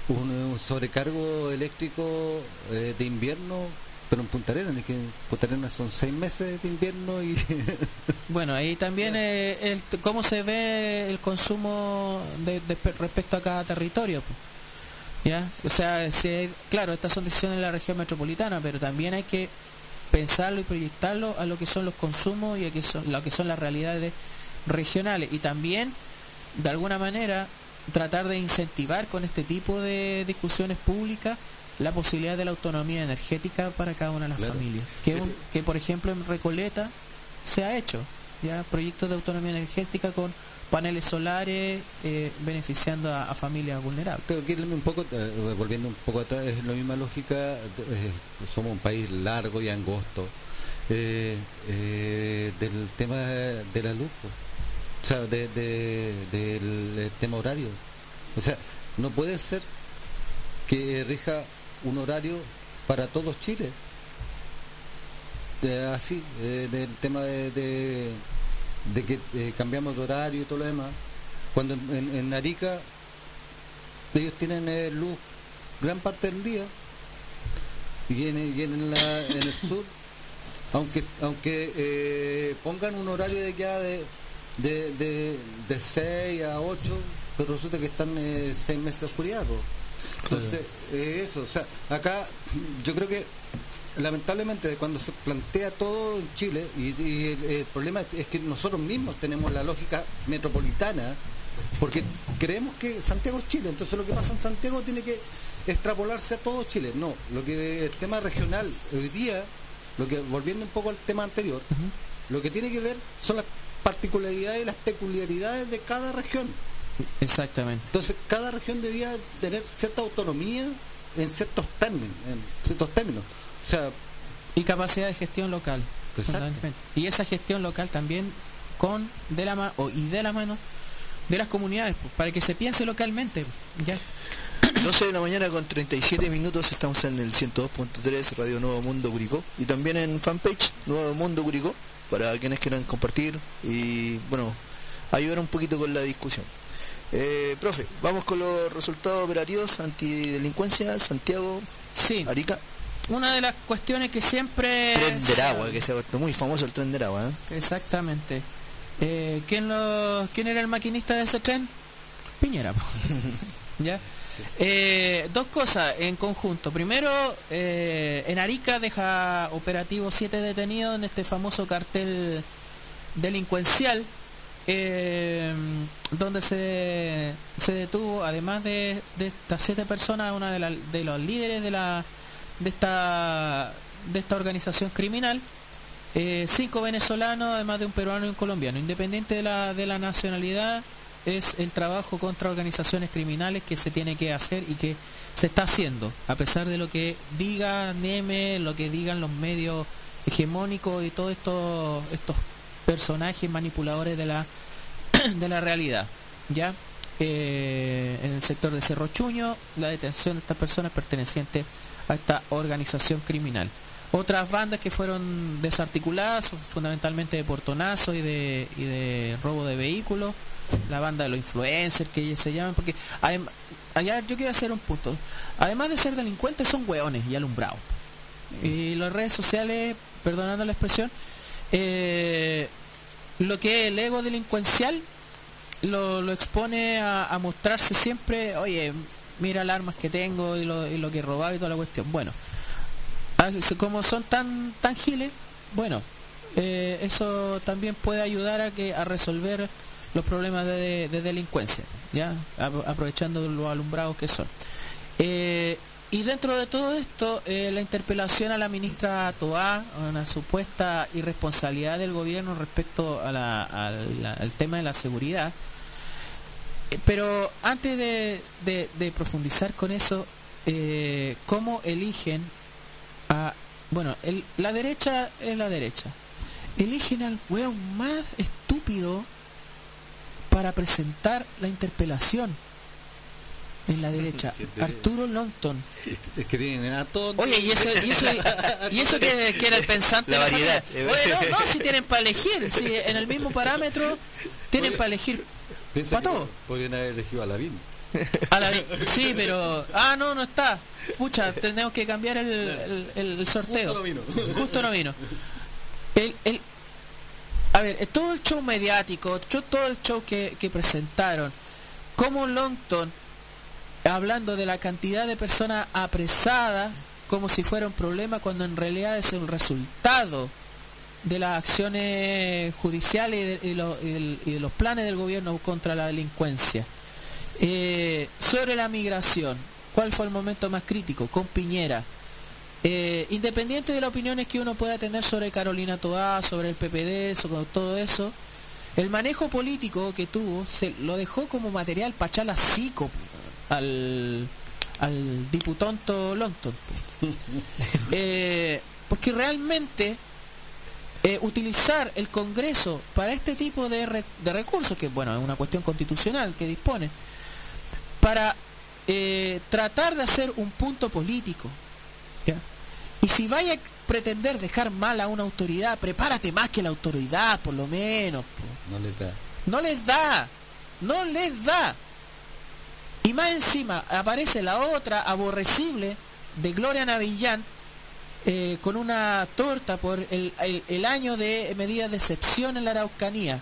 un, un sobrecargo eléctrico eh, de invierno, pero en Punta Arenas, que en Punta Arenas son seis meses de invierno y <laughs> Bueno, ahí también eh, el, cómo se ve el consumo de, de- respecto a cada territorio. ¿Ya? O sea, si hay- claro, estas son decisiones de la región metropolitana, pero también hay que pensarlo y proyectarlo a lo que son los consumos y a que son, lo que son las realidades regionales. Y también, de alguna manera, tratar de incentivar con este tipo de discusiones públicas la posibilidad de la autonomía energética para cada una de las Claro. familias. Que, un- que, por ejemplo, en Recoleta se ha hecho ya proyectos de autonomía energética con paneles solares eh, beneficiando a, a familias vulnerables. creo que un poco, eh, volviendo un poco atrás, es la misma lógica, eh, somos un país largo y angosto, eh, del tema de la luz, pues. o sea, de, de- del tema horario. O sea, no puede ser que rija un horario para todos Chile. De- así, eh, del tema de, de, que eh, cambiamos de horario y todo lo demás. Cuando en, en- Arica ellos tienen eh, luz gran parte del día y en, en, el sur, aunque aunque eh, pongan un horario de ya de, de, de, de 6 a 8, pero resulta que están 6 meses de oscuridad. Entonces, eh, eso, o sea, acá yo creo que lamentablemente cuando se plantea todo en Chile, y, y el, el problema es que nosotros mismos tenemos la lógica metropolitana, porque creemos que Santiago es Chile, entonces lo que pasa en Santiago tiene que extrapolarse a todo Chile. No, lo que el tema regional hoy día, lo que volviendo un poco al tema anterior, lo que tiene que ver son las particularidades y las peculiaridades de cada región. Exactamente. Entonces, cada región debía tener cierta autonomía en ciertos términos, en ciertos términos. O sea, Y capacidad de gestión local. Y esa gestión local también con de la ma- o, y de la mano de las comunidades, pues, para que se piense localmente. Ya. <coughs> 12 de la mañana con 37 minutos estamos en el 102.3 Radio Nuevo Mundo Curicó y también en fanpage Nuevo Mundo Curicó para quienes quieran compartir y bueno, ayudar un poquito con la discusión. Eh, profe, vamos con los resultados operativos antidelincuencia, Santiago, Sí, Arica, una de las cuestiones que siempre... Tren del Agua, que se ha vuelto muy famoso el Tren del Agua. ¿eh? Exactamente. Eh, ¿quién, lo, ¿Quién era el maquinista de ese tren? Piñera. <laughs> ¿Ya? Eh, dos cosas en conjunto. Primero, eh, en Arica deja operativo siete detenidos en este famoso cartel delincuencial, eh, donde se, se detuvo, además de, estas siete personas, una de, la- de los líderes de la de esta de esta organización criminal eh, cinco venezolanos, además de un peruano y un colombiano. Independiente de la, de la nacionalidad, es el trabajo contra organizaciones criminales que se tiene que hacer y que se está haciendo, a pesar de lo que diga Neme, lo que digan los medios hegemónicos y todos estos, estos personajes manipuladores de la, <clears throat> de la realidad. ¿Ya? Eh, en el sector de Cerro Chuño, la detención de estas personas pertenecientes a esta organización criminal. Otras bandas que fueron desarticuladas, son fundamentalmente de portonazo y de, y de robo de vehículos, la banda de los influencers que ellos se llaman, porque adem- allá yo quiero hacer un punto. Además de ser delincuentes, son hueones y alumbrados. Y las redes sociales, perdonando la expresión, eh, lo que es el ego delincuencial lo, lo expone a, mostrarse siempre, oye, mira las armas que tengo y lo, y lo que he robado y toda la cuestión. Bueno, como son tan tan giles, bueno, eh, eso también puede ayudar a que a resolver los problemas de, de- de delincuencia, ya Apro- aprovechando los alumbrados que son. Eh, y dentro de todo esto, eh, la interpelación a la ministra Toá, una supuesta irresponsabilidad del gobierno respecto al- tema de la seguridad. Eh, Pero antes de, profundizar con eso, eh, ¿cómo eligen a... Bueno, la derecha es la derecha. Eligen al weón más estúpido para presentar la interpelación en la derecha. <laughs> Arturo Longton. <laughs> Es que tienen a todos. Oye, y eso, y eso, y eso que, que era el <laughs> pensante La de variedad. familia. Oye, no, no, si tienen para elegir, si en el mismo parámetro tienen para elegir. Piensa pa' que todo. podrían haber elegido a Lavín. A la- sí, pero. Ah, no, no está. Pucha, tenemos que cambiar el, el- el sorteo. Justo no vino. Justo no vino. El, el- a ver, todo el show mediático, todo el show que, que presentaron, como Longton, hablando de la cantidad de personas apresadas como si fuera un problema, cuando en realidad es el resultado de las acciones judiciales y de, los planes del gobierno contra la delincuencia. Eh, sobre la migración, ¿cuál fue el momento más crítico? Con Piñera. Eh, independiente de las opiniones que uno pueda tener sobre Carolina Toá, sobre el PPD, sobre todo eso, el manejo político que tuvo se lo dejó como material para echar la psico al, al diputonto Longton. <laughs> Eh, porque realmente eh, utilizar el Congreso para este tipo de, re- de recursos, que bueno, es una cuestión constitucional que dispone, para eh, tratar de hacer un punto político. ¿ya? Y si vaya a pretender dejar mal a una autoridad, prepárate más que la autoridad, por lo menos. po. No les da. No les da, no les da. Y más encima aparece la otra aborrecible de Gloria Navillán eh, con una torta por el, el- el año de medidas de excepción en la Araucanía.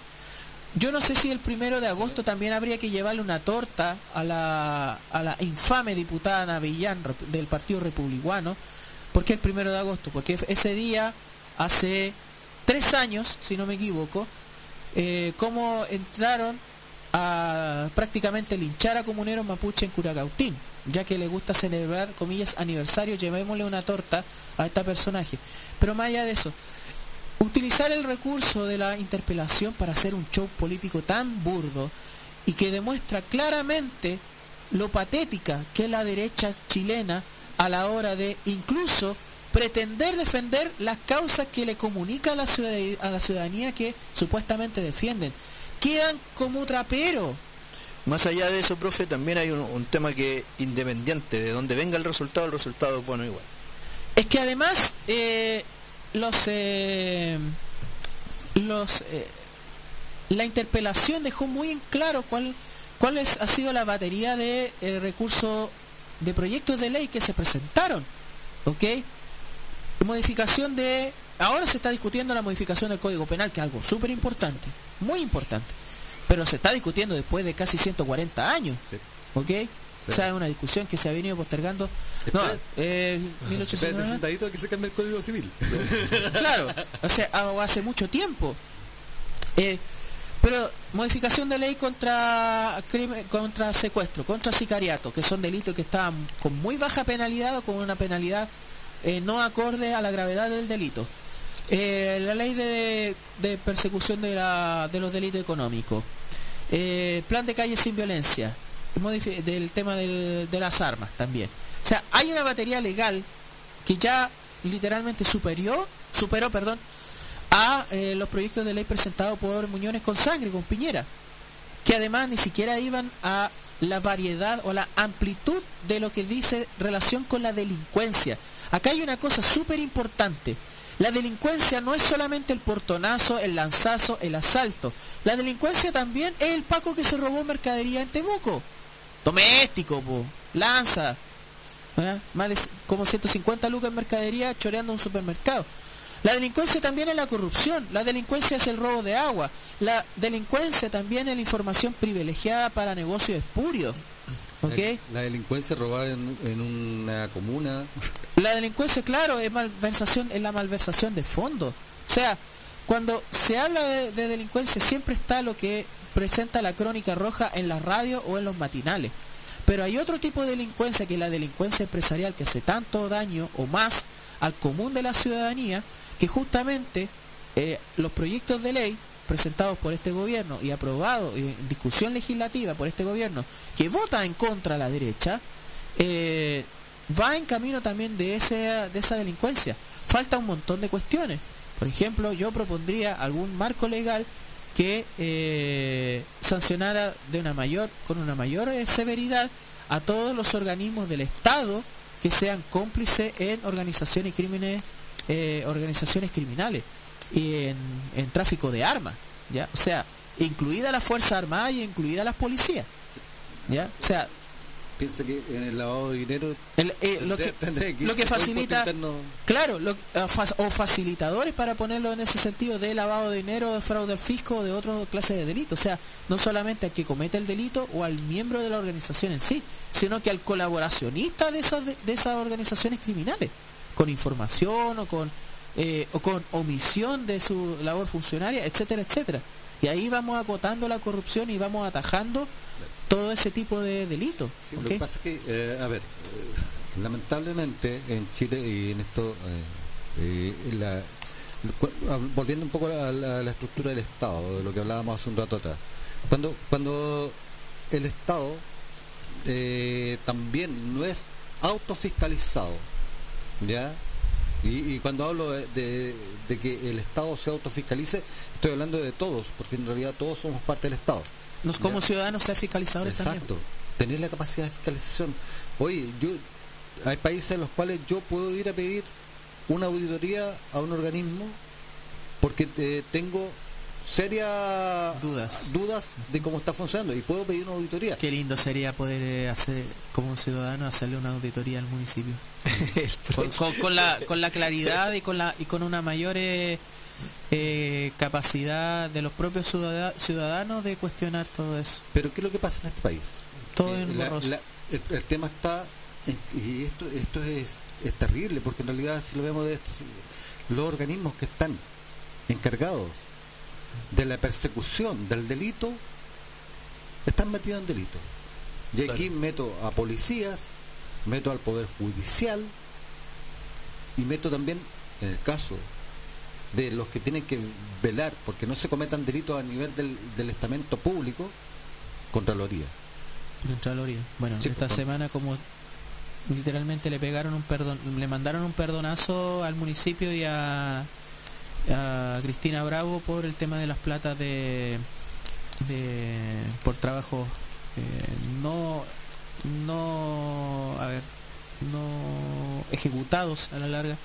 Yo no sé si el primero de agosto también habría que llevarle una torta a la, a la infame diputada Navillán del Partido Republicano. ¿Por qué el primero de agosto? Porque ese día, hace tres años, si no me equivoco, eh, cómo entraron a prácticamente linchar a comuneros mapuche en Curacautín, ya que le gusta celebrar, comillas, aniversario, llevémosle una torta a este personaje. Pero más allá de eso, utilizar el recurso de la interpelación para hacer un show político tan burdo y que demuestra claramente lo patética que es la derecha chilena a la hora de incluso pretender defender las causas que le comunica a la, ciudad- a la ciudadanía que supuestamente defienden. Quedan como trapero, Más allá de eso, profe, también hay un, un tema que independiente de donde venga el resultado, el resultado es bueno igual. Es que además eh, los eh, los eh, la interpelación dejó muy en claro cuál cuál es- ha sido la batería de eh, recursos de proyectos de ley que se presentaron, ¿ok? Modificación de ahora se está discutiendo la modificación del Código Penal, que es algo súper importante, muy importante, pero se está discutiendo después de casi 140 años, Sí. ¿ok? O sea, es una discusión que se ha venido postergando. No, eh, Espérate 1809. sentadito a que se cambie el código civil. <laughs> Claro, o sea, ha- hace mucho tiempo. Eh, pero modificación de ley contra crimen, contra secuestro, contra sicariato, que son delitos que están con muy baja penalidad o con una penalidad eh, no acorde a la gravedad del delito. Eh, la ley de, persecución de, la- de los delitos económicos. Eh, plan de calle sin violencia. del tema del- de las armas también. O sea, hay una batería legal que ya literalmente superior, superó, perdón, a eh, los proyectos de ley presentados por Muñones con sangre, con Piñera, que además ni siquiera iban a la variedad o la amplitud de lo que dice relación con la delincuencia. Acá hay una cosa súper importante. La delincuencia no es solamente el portonazo, el lanzazo, el asalto. La delincuencia también es el Paco que se robó mercadería en Temuco. Doméstico, po. lanza. ¿eh? Más de como 150 lucas en mercadería choreando un supermercado. La delincuencia también es la corrupción, la delincuencia es el robo de agua, la delincuencia también es la información privilegiada para negocios espurios. La delincuencia robar en, en una comuna. La delincuencia, claro, es malversación, es la malversación de fondos. O sea, cuando se habla de, de delincuencia siempre está lo que presenta la crónica roja en la radio o en los matinales. Pero hay otro tipo de delincuencia que es la delincuencia empresarial que hace tanto daño o más al común de la ciudadanía que justamente eh, los proyectos de ley presentados por este gobierno y aprobados en discusión legislativa por este gobierno que vota en contra a la derecha eh, va en camino también de, ese, de esa delincuencia. Falta un montón de cuestiones. Por ejemplo, yo propondría algún marco legal que eh, sancionara de una mayor, con una mayor eh, severidad a todos los organismos del Estado que sean cómplices en organizaciones crímenes, organizaciones criminales y en, en tráfico de armas, ya, o sea, incluida la fuerza armada y incluida las policías, ya, o sea, Piensa que en el lavado de dinero el- eh, lo que lo que facilita. Claro, lo- fa- o facilitadores para ponerlo en ese sentido de lavado de dinero, de fraude al fisco de otra clase de delito. O sea, no solamente al que comete el delito o al miembro de la organización en sí, sino que al colaboracionista de esas, de, de esas organizaciones criminales, con información o con, eh, o con omisión de su labor funcionaria, etcétera, etcétera. Y ahí vamos acotando la corrupción y vamos atajando todo ese tipo de delitos. Lo que pasa es que, eh, a ver, eh, lamentablemente en Chile y en esto, eh, eh, la- ah, volviendo un poco a la, a la estructura del Estado, de lo que hablábamos hace un rato atrás, cuando, cuando el Estado eh, también no es autofiscalizado, ¿ya? Y, y cuando hablo de, de- de que el Estado se autofiscalice, estoy hablando de todos, porque en realidad todos somos parte del Estado. Nos como Ya. ciudadanos ser fiscalizadores también. Exacto. Tener la capacidad de fiscalización. Oye, yo hay países en los cuales yo puedo ir a pedir una auditoría a un organismo porque eh, tengo serias Dudas. dudas de cómo está funcionando y puedo pedir una auditoría. Qué lindo sería poder eh, hacer, como un ciudadano, hacerle una auditoría al municipio. <laughs> con, con- con la, con la claridad y con, la, y con una mayor eh, eh, capacidad de los propios ciudada- ciudadanos de cuestionar todo eso. Pero ¿qué es lo que pasa en este país? Todo Eh, en la- la- el, el tema está y esto esto es, es terrible porque en realidad si lo vemos de estos los organismos que están encargados de la persecución del delito están metidos en delito. Y aquí meto a policías meto al poder judicial y meto también en el caso de los que tienen que velar porque no se cometan delitos a nivel del, del estamento público Contraloría. Contraloría. Bueno, Sí, esta pues, semana como literalmente le pegaron un perdón, le mandaron un perdonazo al municipio y a, a Cristina Bravo por el tema de las platas de, de por trabajo eh, no, no, a ver, no ejecutados a la larga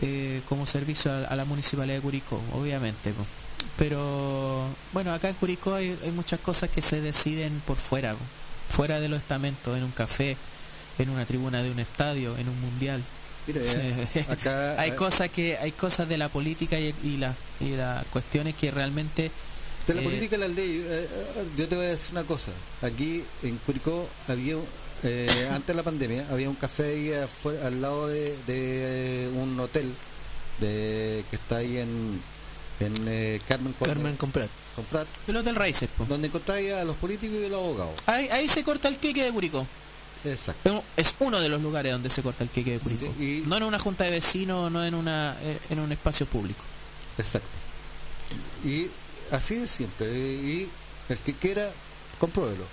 eh, como servicio a, la municipalidad de Curicó, obviamente. Pero bueno, acá en Curicó hay, muchas cosas que se deciden por fuera, fuera de los estamentos, en un café, en una tribuna de un estadio, en un mundial. Mira, acá <laughs> hay eh, cosas que hay cosas de la política y, y la- y las cuestiones que realmente de la eh, política y la ley, eh, eh, yo te voy a decir una cosa. Aquí en Curicó había, eh, antes de la pandemia, había un café ahí afuera- al lado de, de, eh, un hotel de, que está ahí en, en eh, Carmen, Con- Carmen Comprat. Comprat, el Hotel Raíces. po. donde encontráis a los políticos y a los abogados. Ahí, ahí se corta el queque de Curicó. Exacto. Es uno de los lugares donde se corta el queque de Curicó. Sí, y- No en una junta de vecinos, no en una eh, en un espacio público. Exacto. Y así de simple. Y el que quiera, compruébelo.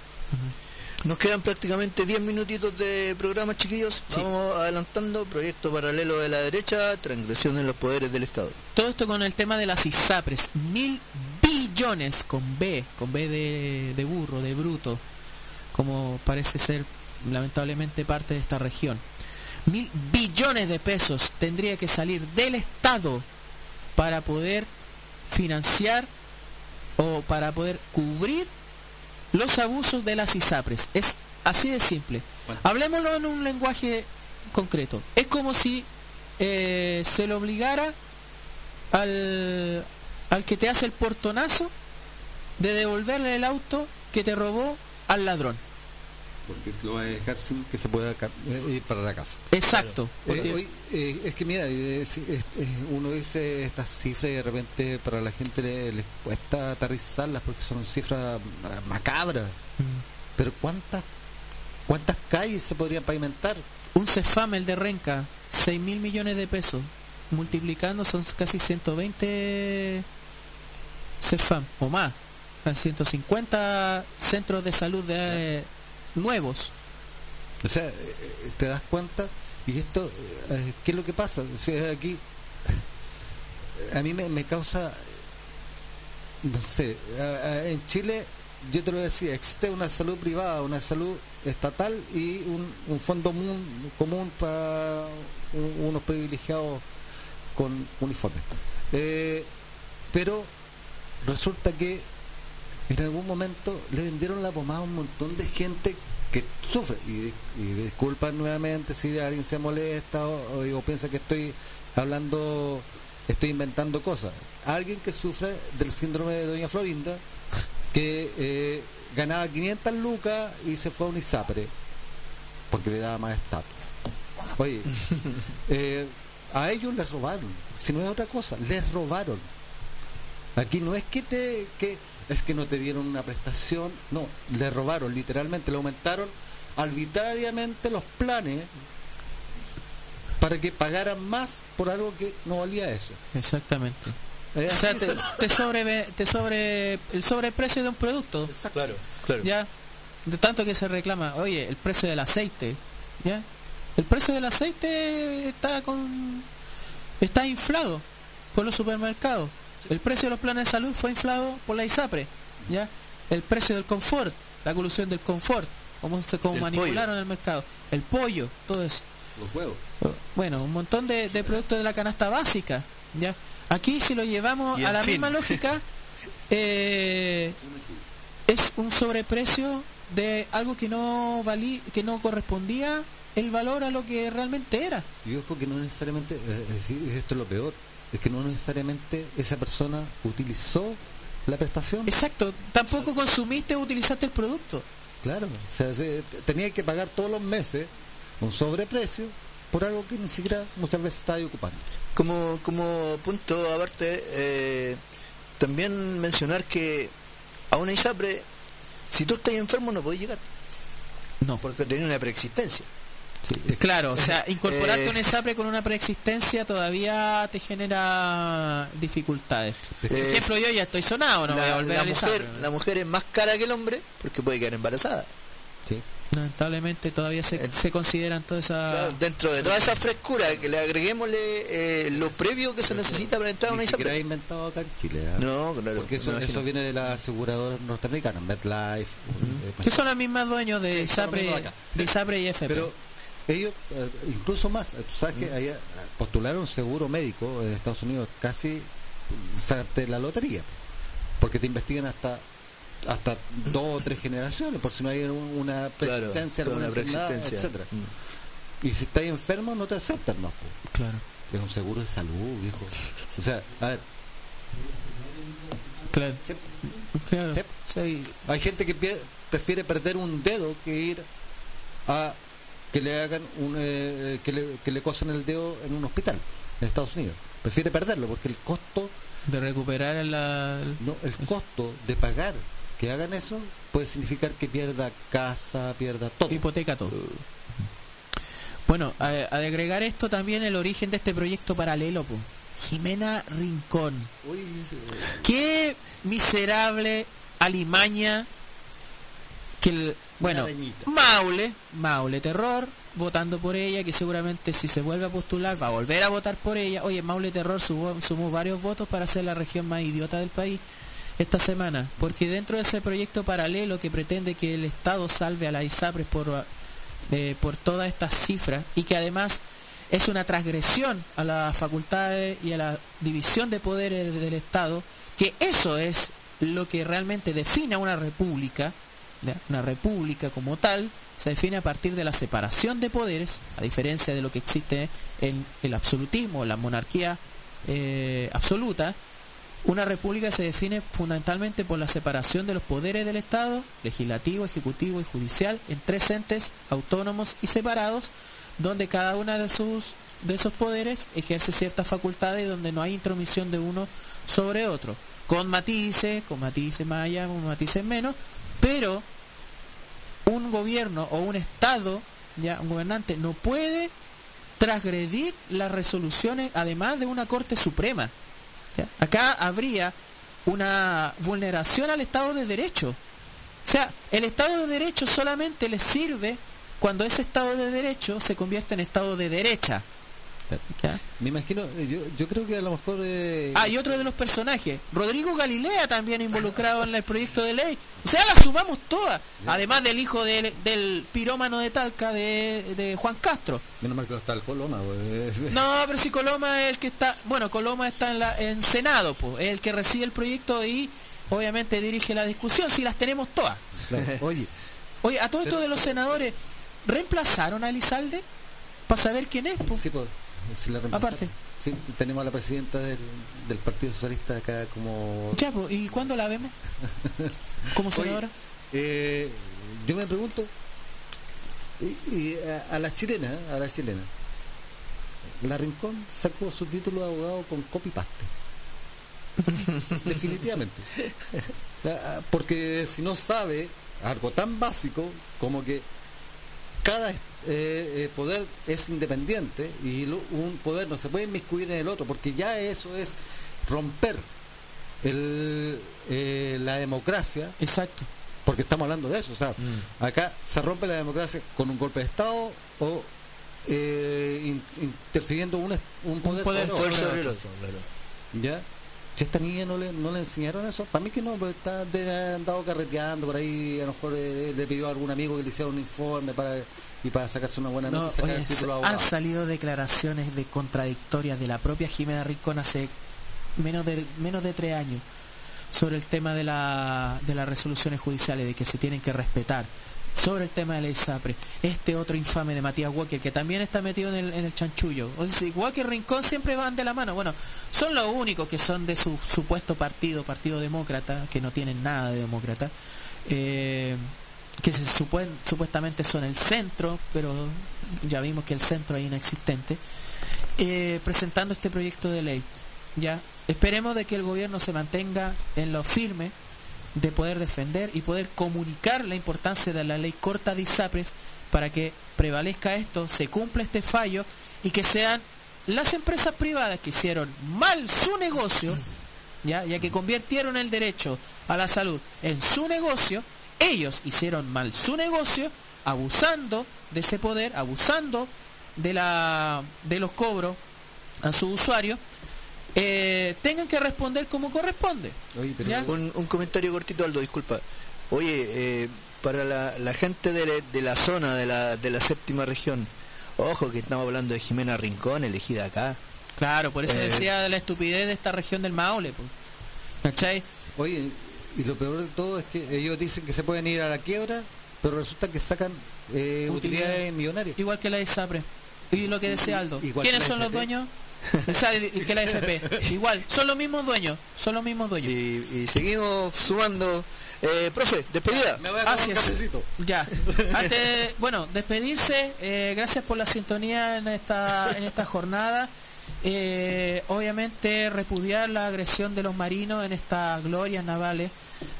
Nos quedan prácticamente 10 minutitos de programa, chiquillos. Sí. Vamos adelantando. Proyecto paralelo de la derecha, transgresión en los poderes del Estado. Todo esto con el tema de las ISAPRES. Mil billones con B, con B de, de burro, de bruto, como parece ser lamentablemente parte de esta región. Mil billones de pesos tendría que salir del Estado para poder financiar o para poder cubrir los abusos de las ISAPRES. Es así de simple. Hablemoslo en un lenguaje concreto. Es como si eh, se le obligara al, al que te hace el portonazo de devolverle el auto que te robó al ladrón. Porque lo va a dejar sin que se pueda eh, ir para la casa. Exacto. Eh, porque- hoy, eh, es que mira, eh, es- eh, uno dice estas cifras y de repente para la gente le, les cuesta aterrizarlas porque son cifras macabras. Mm. Pero ¿cuántas cuántas calles se podrían pavimentar? un Cefam, el de Renca, 6 mil millones de pesos. Multiplicando son casi 120 Cefam o más. A 150 centros de salud de, eh, nuevos. O sea, eh, eh, te das cuenta y esto, eh, ¿qué es lo que pasa? O sea, aquí <laughs> a mí me, me causa, no sé, en Chile, yo te lo decía, existe una salud privada, una salud estatal y un, un fondo mun- común para un- unos privilegiados con uniformes. Eh, pero resulta que en algún momento le vendieron la pomada a un montón de gente que sufre. Y, y disculpan nuevamente si alguien se molesta o, o- o piensa que estoy hablando estoy inventando cosas. Alguien que sufre del síndrome de doña Florinda que eh, ganaba 500 lucas y se fue a un ISAPRE porque le daba más estatus. Oye <laughs> eh, a ellos les robaron si no es otra cosa les robaron. Aquí no es que te que es que no te dieron una prestación, no, le robaron literalmente, le aumentaron arbitrariamente los planes para que pagaran más por algo que no valía eso. Exactamente. Es O sea, te, te sobre, te sobre el sobreprecio de un producto. Claro, claro. ya de tanto que se reclama oye el precio del aceite ya el precio del aceite está con está inflado por los supermercados el precio de los planes de salud fue inflado por la ISAPRE ya el precio del confort la colusión del confort cómo se cómo manipularon el mercado el pollo todo eso los huevos. bueno, un montón de, de productos de la canasta básica. ¿ya? Aquí si lo llevamos a la fin. misma lógica, <laughs> eh, es un sobreprecio de algo que no valí, que no correspondía el valor a lo que realmente era. Y ojo que no necesariamente, eh, es decir, esto es lo peor, es que no necesariamente esa persona utilizó la prestación. Exacto, tampoco consumiste o utilizaste el producto. Claro, o sea, se- tenía que pagar todos los meses un sobreprecio por algo que ni siquiera muchas veces estaba ocupando. Como, como punto aparte, eh, también mencionar que a una ISAPRE, si tú estás enfermo no puedes llegar, No. porque tenía una preexistencia. Sí, que- Claro, o sea, <laughs> incorporarte Eh, un ESAPRE con una preexistencia todavía te genera dificultades. Por Eh, ejemplo, yo ya estoy sonado, no voy a la, volver la al mujer, ESAPRE. la mujer es más cara que el hombre porque puede quedar embarazada. sí. Lamentablemente todavía se, Eh, se consideran todas esas... Claro, dentro de toda esa frescura, que le agreguémosle eh, lo previo que se necesita para entrar a una Ni ISAPRE. inventado acá en Chile. ¿ah? No, claro. Porque eso, eso viene de las aseguradoras norteamericanas, MetLife. eh, Que son los mismos dueños de Sí, ISAPRE, de ISAPRE y FP. Pero ellos, eh, incluso más, tú sabes que allá postularon seguro médico en Estados Unidos casi sacarte la lotería, porque te investigan hasta hasta dos o tres generaciones, por si no hay un- una Claro, persistencia, toda alguna una enfermedad, etcétera. Mm. Y si estás enfermo no te aceptan más. Claro, Es un seguro de salud, viejo. O sea, a ver, claro. Sí. claro. Sí. Sí. Hay gente que prefiere perder un dedo que ir a que le hagan un, eh, que, le, que le cosen el dedo en un hospital en Estados Unidos. Prefiere perderlo porque el costo, De recuperar la... no, el costo de pagar que hagan eso puede significar que pierda casa, pierda todo. hipoteca todo. Bueno, a, a de agregar esto también el origen de este proyecto paralelo, po. Jimena Rincón. Uy, Qué miserable alimaña que el, bueno. Maule, Maule Terror, votando por ella, que seguramente si se vuelve a postular va a volver a votar por ella. Oye, Maule Terror sumó, sumó varios votos para ser la región más idiota del país esta semana, porque dentro de ese proyecto paralelo que pretende que el Estado salve a la ISAPRES por, eh, por todas estas cifras y que además es una transgresión a las facultades y a la división de poderes del Estado, que eso es lo que realmente define a una república. Una república como tal, se define a partir de la separación de poderes, a diferencia de lo que existe en el absolutismo, la monarquía eh, absoluta, una república se define fundamentalmente por la separación de los poderes del Estado, legislativo, ejecutivo y judicial, en tres entes autónomos y separados, donde cada una de de esos poderes ejerce ciertas facultades y donde no hay intromisión de uno sobre otro, con matices, con matices más allá, con matices menos, pero un gobierno o un Estado, ya un gobernante, no puede transgredir las resoluciones, además de una Corte Suprema. Acá habría una vulneración al Estado de Derecho. O sea, el Estado de Derecho solamente le sirve cuando ese Estado de Derecho se convierte en Estado de derecha. ¿Ya? Me imagino, eh, yo, yo creo que a lo mejor... eh, Ah, y otro de los personajes, Rodrigo Galilea también involucrado en el proyecto de ley. O sea, la sumamos todas. Además del hijo del, del pirómano de Talca, de, de Juan Castro. Menos mal que no está el Coloma, pues. <laughs> No, pero si Coloma es el que está, bueno, Coloma está en, la, en Senado, pues, es el que recibe el proyecto y obviamente dirige la discusión, si las tenemos todas. Claro. Oye, Oye, a todo esto de los senadores, ¿reemplazaron a Elizalde? Para saber quién es, pues. sí, pues, si la. Aparte. Sí, tenemos a la presidenta del, del Partido Socialista acá como... Ya, ¿y cuándo la vemos? <laughs> Como senadora. eh, yo me pregunto, y, y a, a las chilenas, a las chilenas, la Rincón sacó su título de abogado con copy-paste. <laughs> Definitivamente. Porque si no sabe algo tan básico como que cada eh, eh, poder es independiente y lo- un poder no se puede inmiscuir en el otro, porque ya eso es romper el, eh, la democracia Exacto. porque estamos hablando de eso. O sea, Mm. acá se rompe la democracia con un golpe de Estado o eh, in- interfiriendo un, un poder, poder sobre Poder otro. sobre el otro. ¿Ya? Si a esta niña no le, no le enseñaron eso, para mí que no, porque está de, andado carreteando por ahí, a lo mejor eh, le pidió a algún amigo que le hiciera un informe para y para sacarse una buena No, oye, título de han salido declaraciones de contradictorias de la propia Jimena Rincón hace menos de menos de tres años sobre el tema de, la, de las resoluciones judiciales, de que se tienen que respetar, sobre el tema de la ISAPRE, este otro infame de Matías Walker, que también está metido en el, en el chanchullo. O sea, Walker Rincón siempre van de la mano. Bueno, son los únicos que son de su supuesto partido, Partido Demócrata, que no tienen nada de demócrata. Eh, que se supuen- supuestamente son el centro, pero ya vimos que el centro es inexistente, eh, presentando este proyecto de ley. Ya esperemos de que el gobierno se mantenga en lo firme de poder defender y poder comunicar la importancia de la ley corta de ISAPRES para que prevalezca esto, se cumpla este fallo y que sean las empresas privadas que hicieron mal su negocio, ya, ya que convirtieron el derecho a la salud en su negocio, ellos hicieron mal su negocio, abusando de ese poder, abusando de, la, de los cobros a su usuario, eh, tengan que responder como corresponde. Oye, pero. Un, un comentario cortito, Aldo, disculpa. Oye, eh, para la, la gente de, la- de la zona, de la, de la séptima región, ojo que estamos hablando de Jimena Rincón, elegida acá. Claro, por eso Eh, decía de la estupidez de esta región del Maule. pues. ¿Cachai? Oye, y lo peor de todo es que ellos dicen que se pueden ir a la quiebra, pero resulta que sacan eh, Utilidades. millonarias. Igual que la ISAPRE. Y lo que decía Aldo. Igual ¿Quiénes son los dueños? <laughs> O sea, y- y que la FP. Igual, son los mismos dueños. Son los mismos dueños. Y, y seguimos sumando. Eh, profe, despedida. Me voy a Así un es. Ya. <laughs> Antes, bueno, despedirse. eh, gracias por la sintonía en esta, en esta jornada. Eh, obviamente repudiar la agresión de los marinos en estas glorias navales.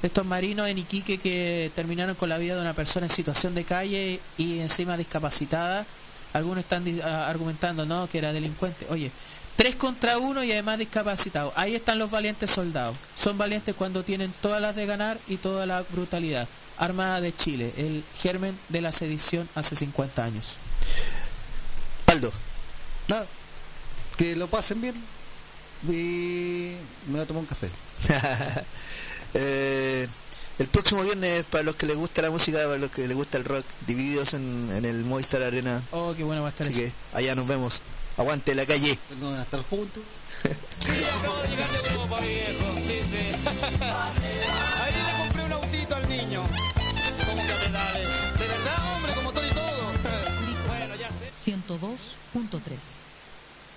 Estos marinos en Iquique que terminaron con la vida de una persona en situación de calle y encima discapacitada. Algunos están ah, argumentando, ¿no? Que era delincuente. Oye, tres contra uno y además discapacitado. Ahí están los valientes soldados. Son valientes cuando tienen todas las de ganar y toda la brutalidad. Armada de Chile, el germen de la sedición hace 50 años. Aldo. Nada, que lo pasen bien y me voy a tomar un café. <laughs> Eh, el próximo viernes, para los que les gusta la música, para los que les gusta el rock, divididos en, en el Movistar Arena. Oh, qué bueno va a estar Así eso. que allá nos vemos. Aguante la calle. No van a estar juntos. Ahí le compré un autito al niño. ¿Cómo que pedales? De verdad, hombre, como todo y todo. Bueno, ya sé. 102.3.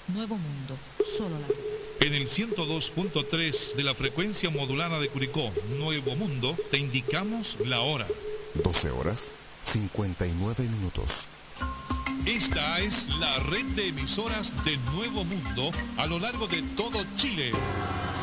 Nuevo Mundo, solo la verdad. En el 102.3 de la frecuencia modulada de Curicó, Nuevo Mundo, te indicamos la hora. 12 horas 59 minutos. Esta es la red de emisoras de Nuevo Mundo a lo largo de todo Chile.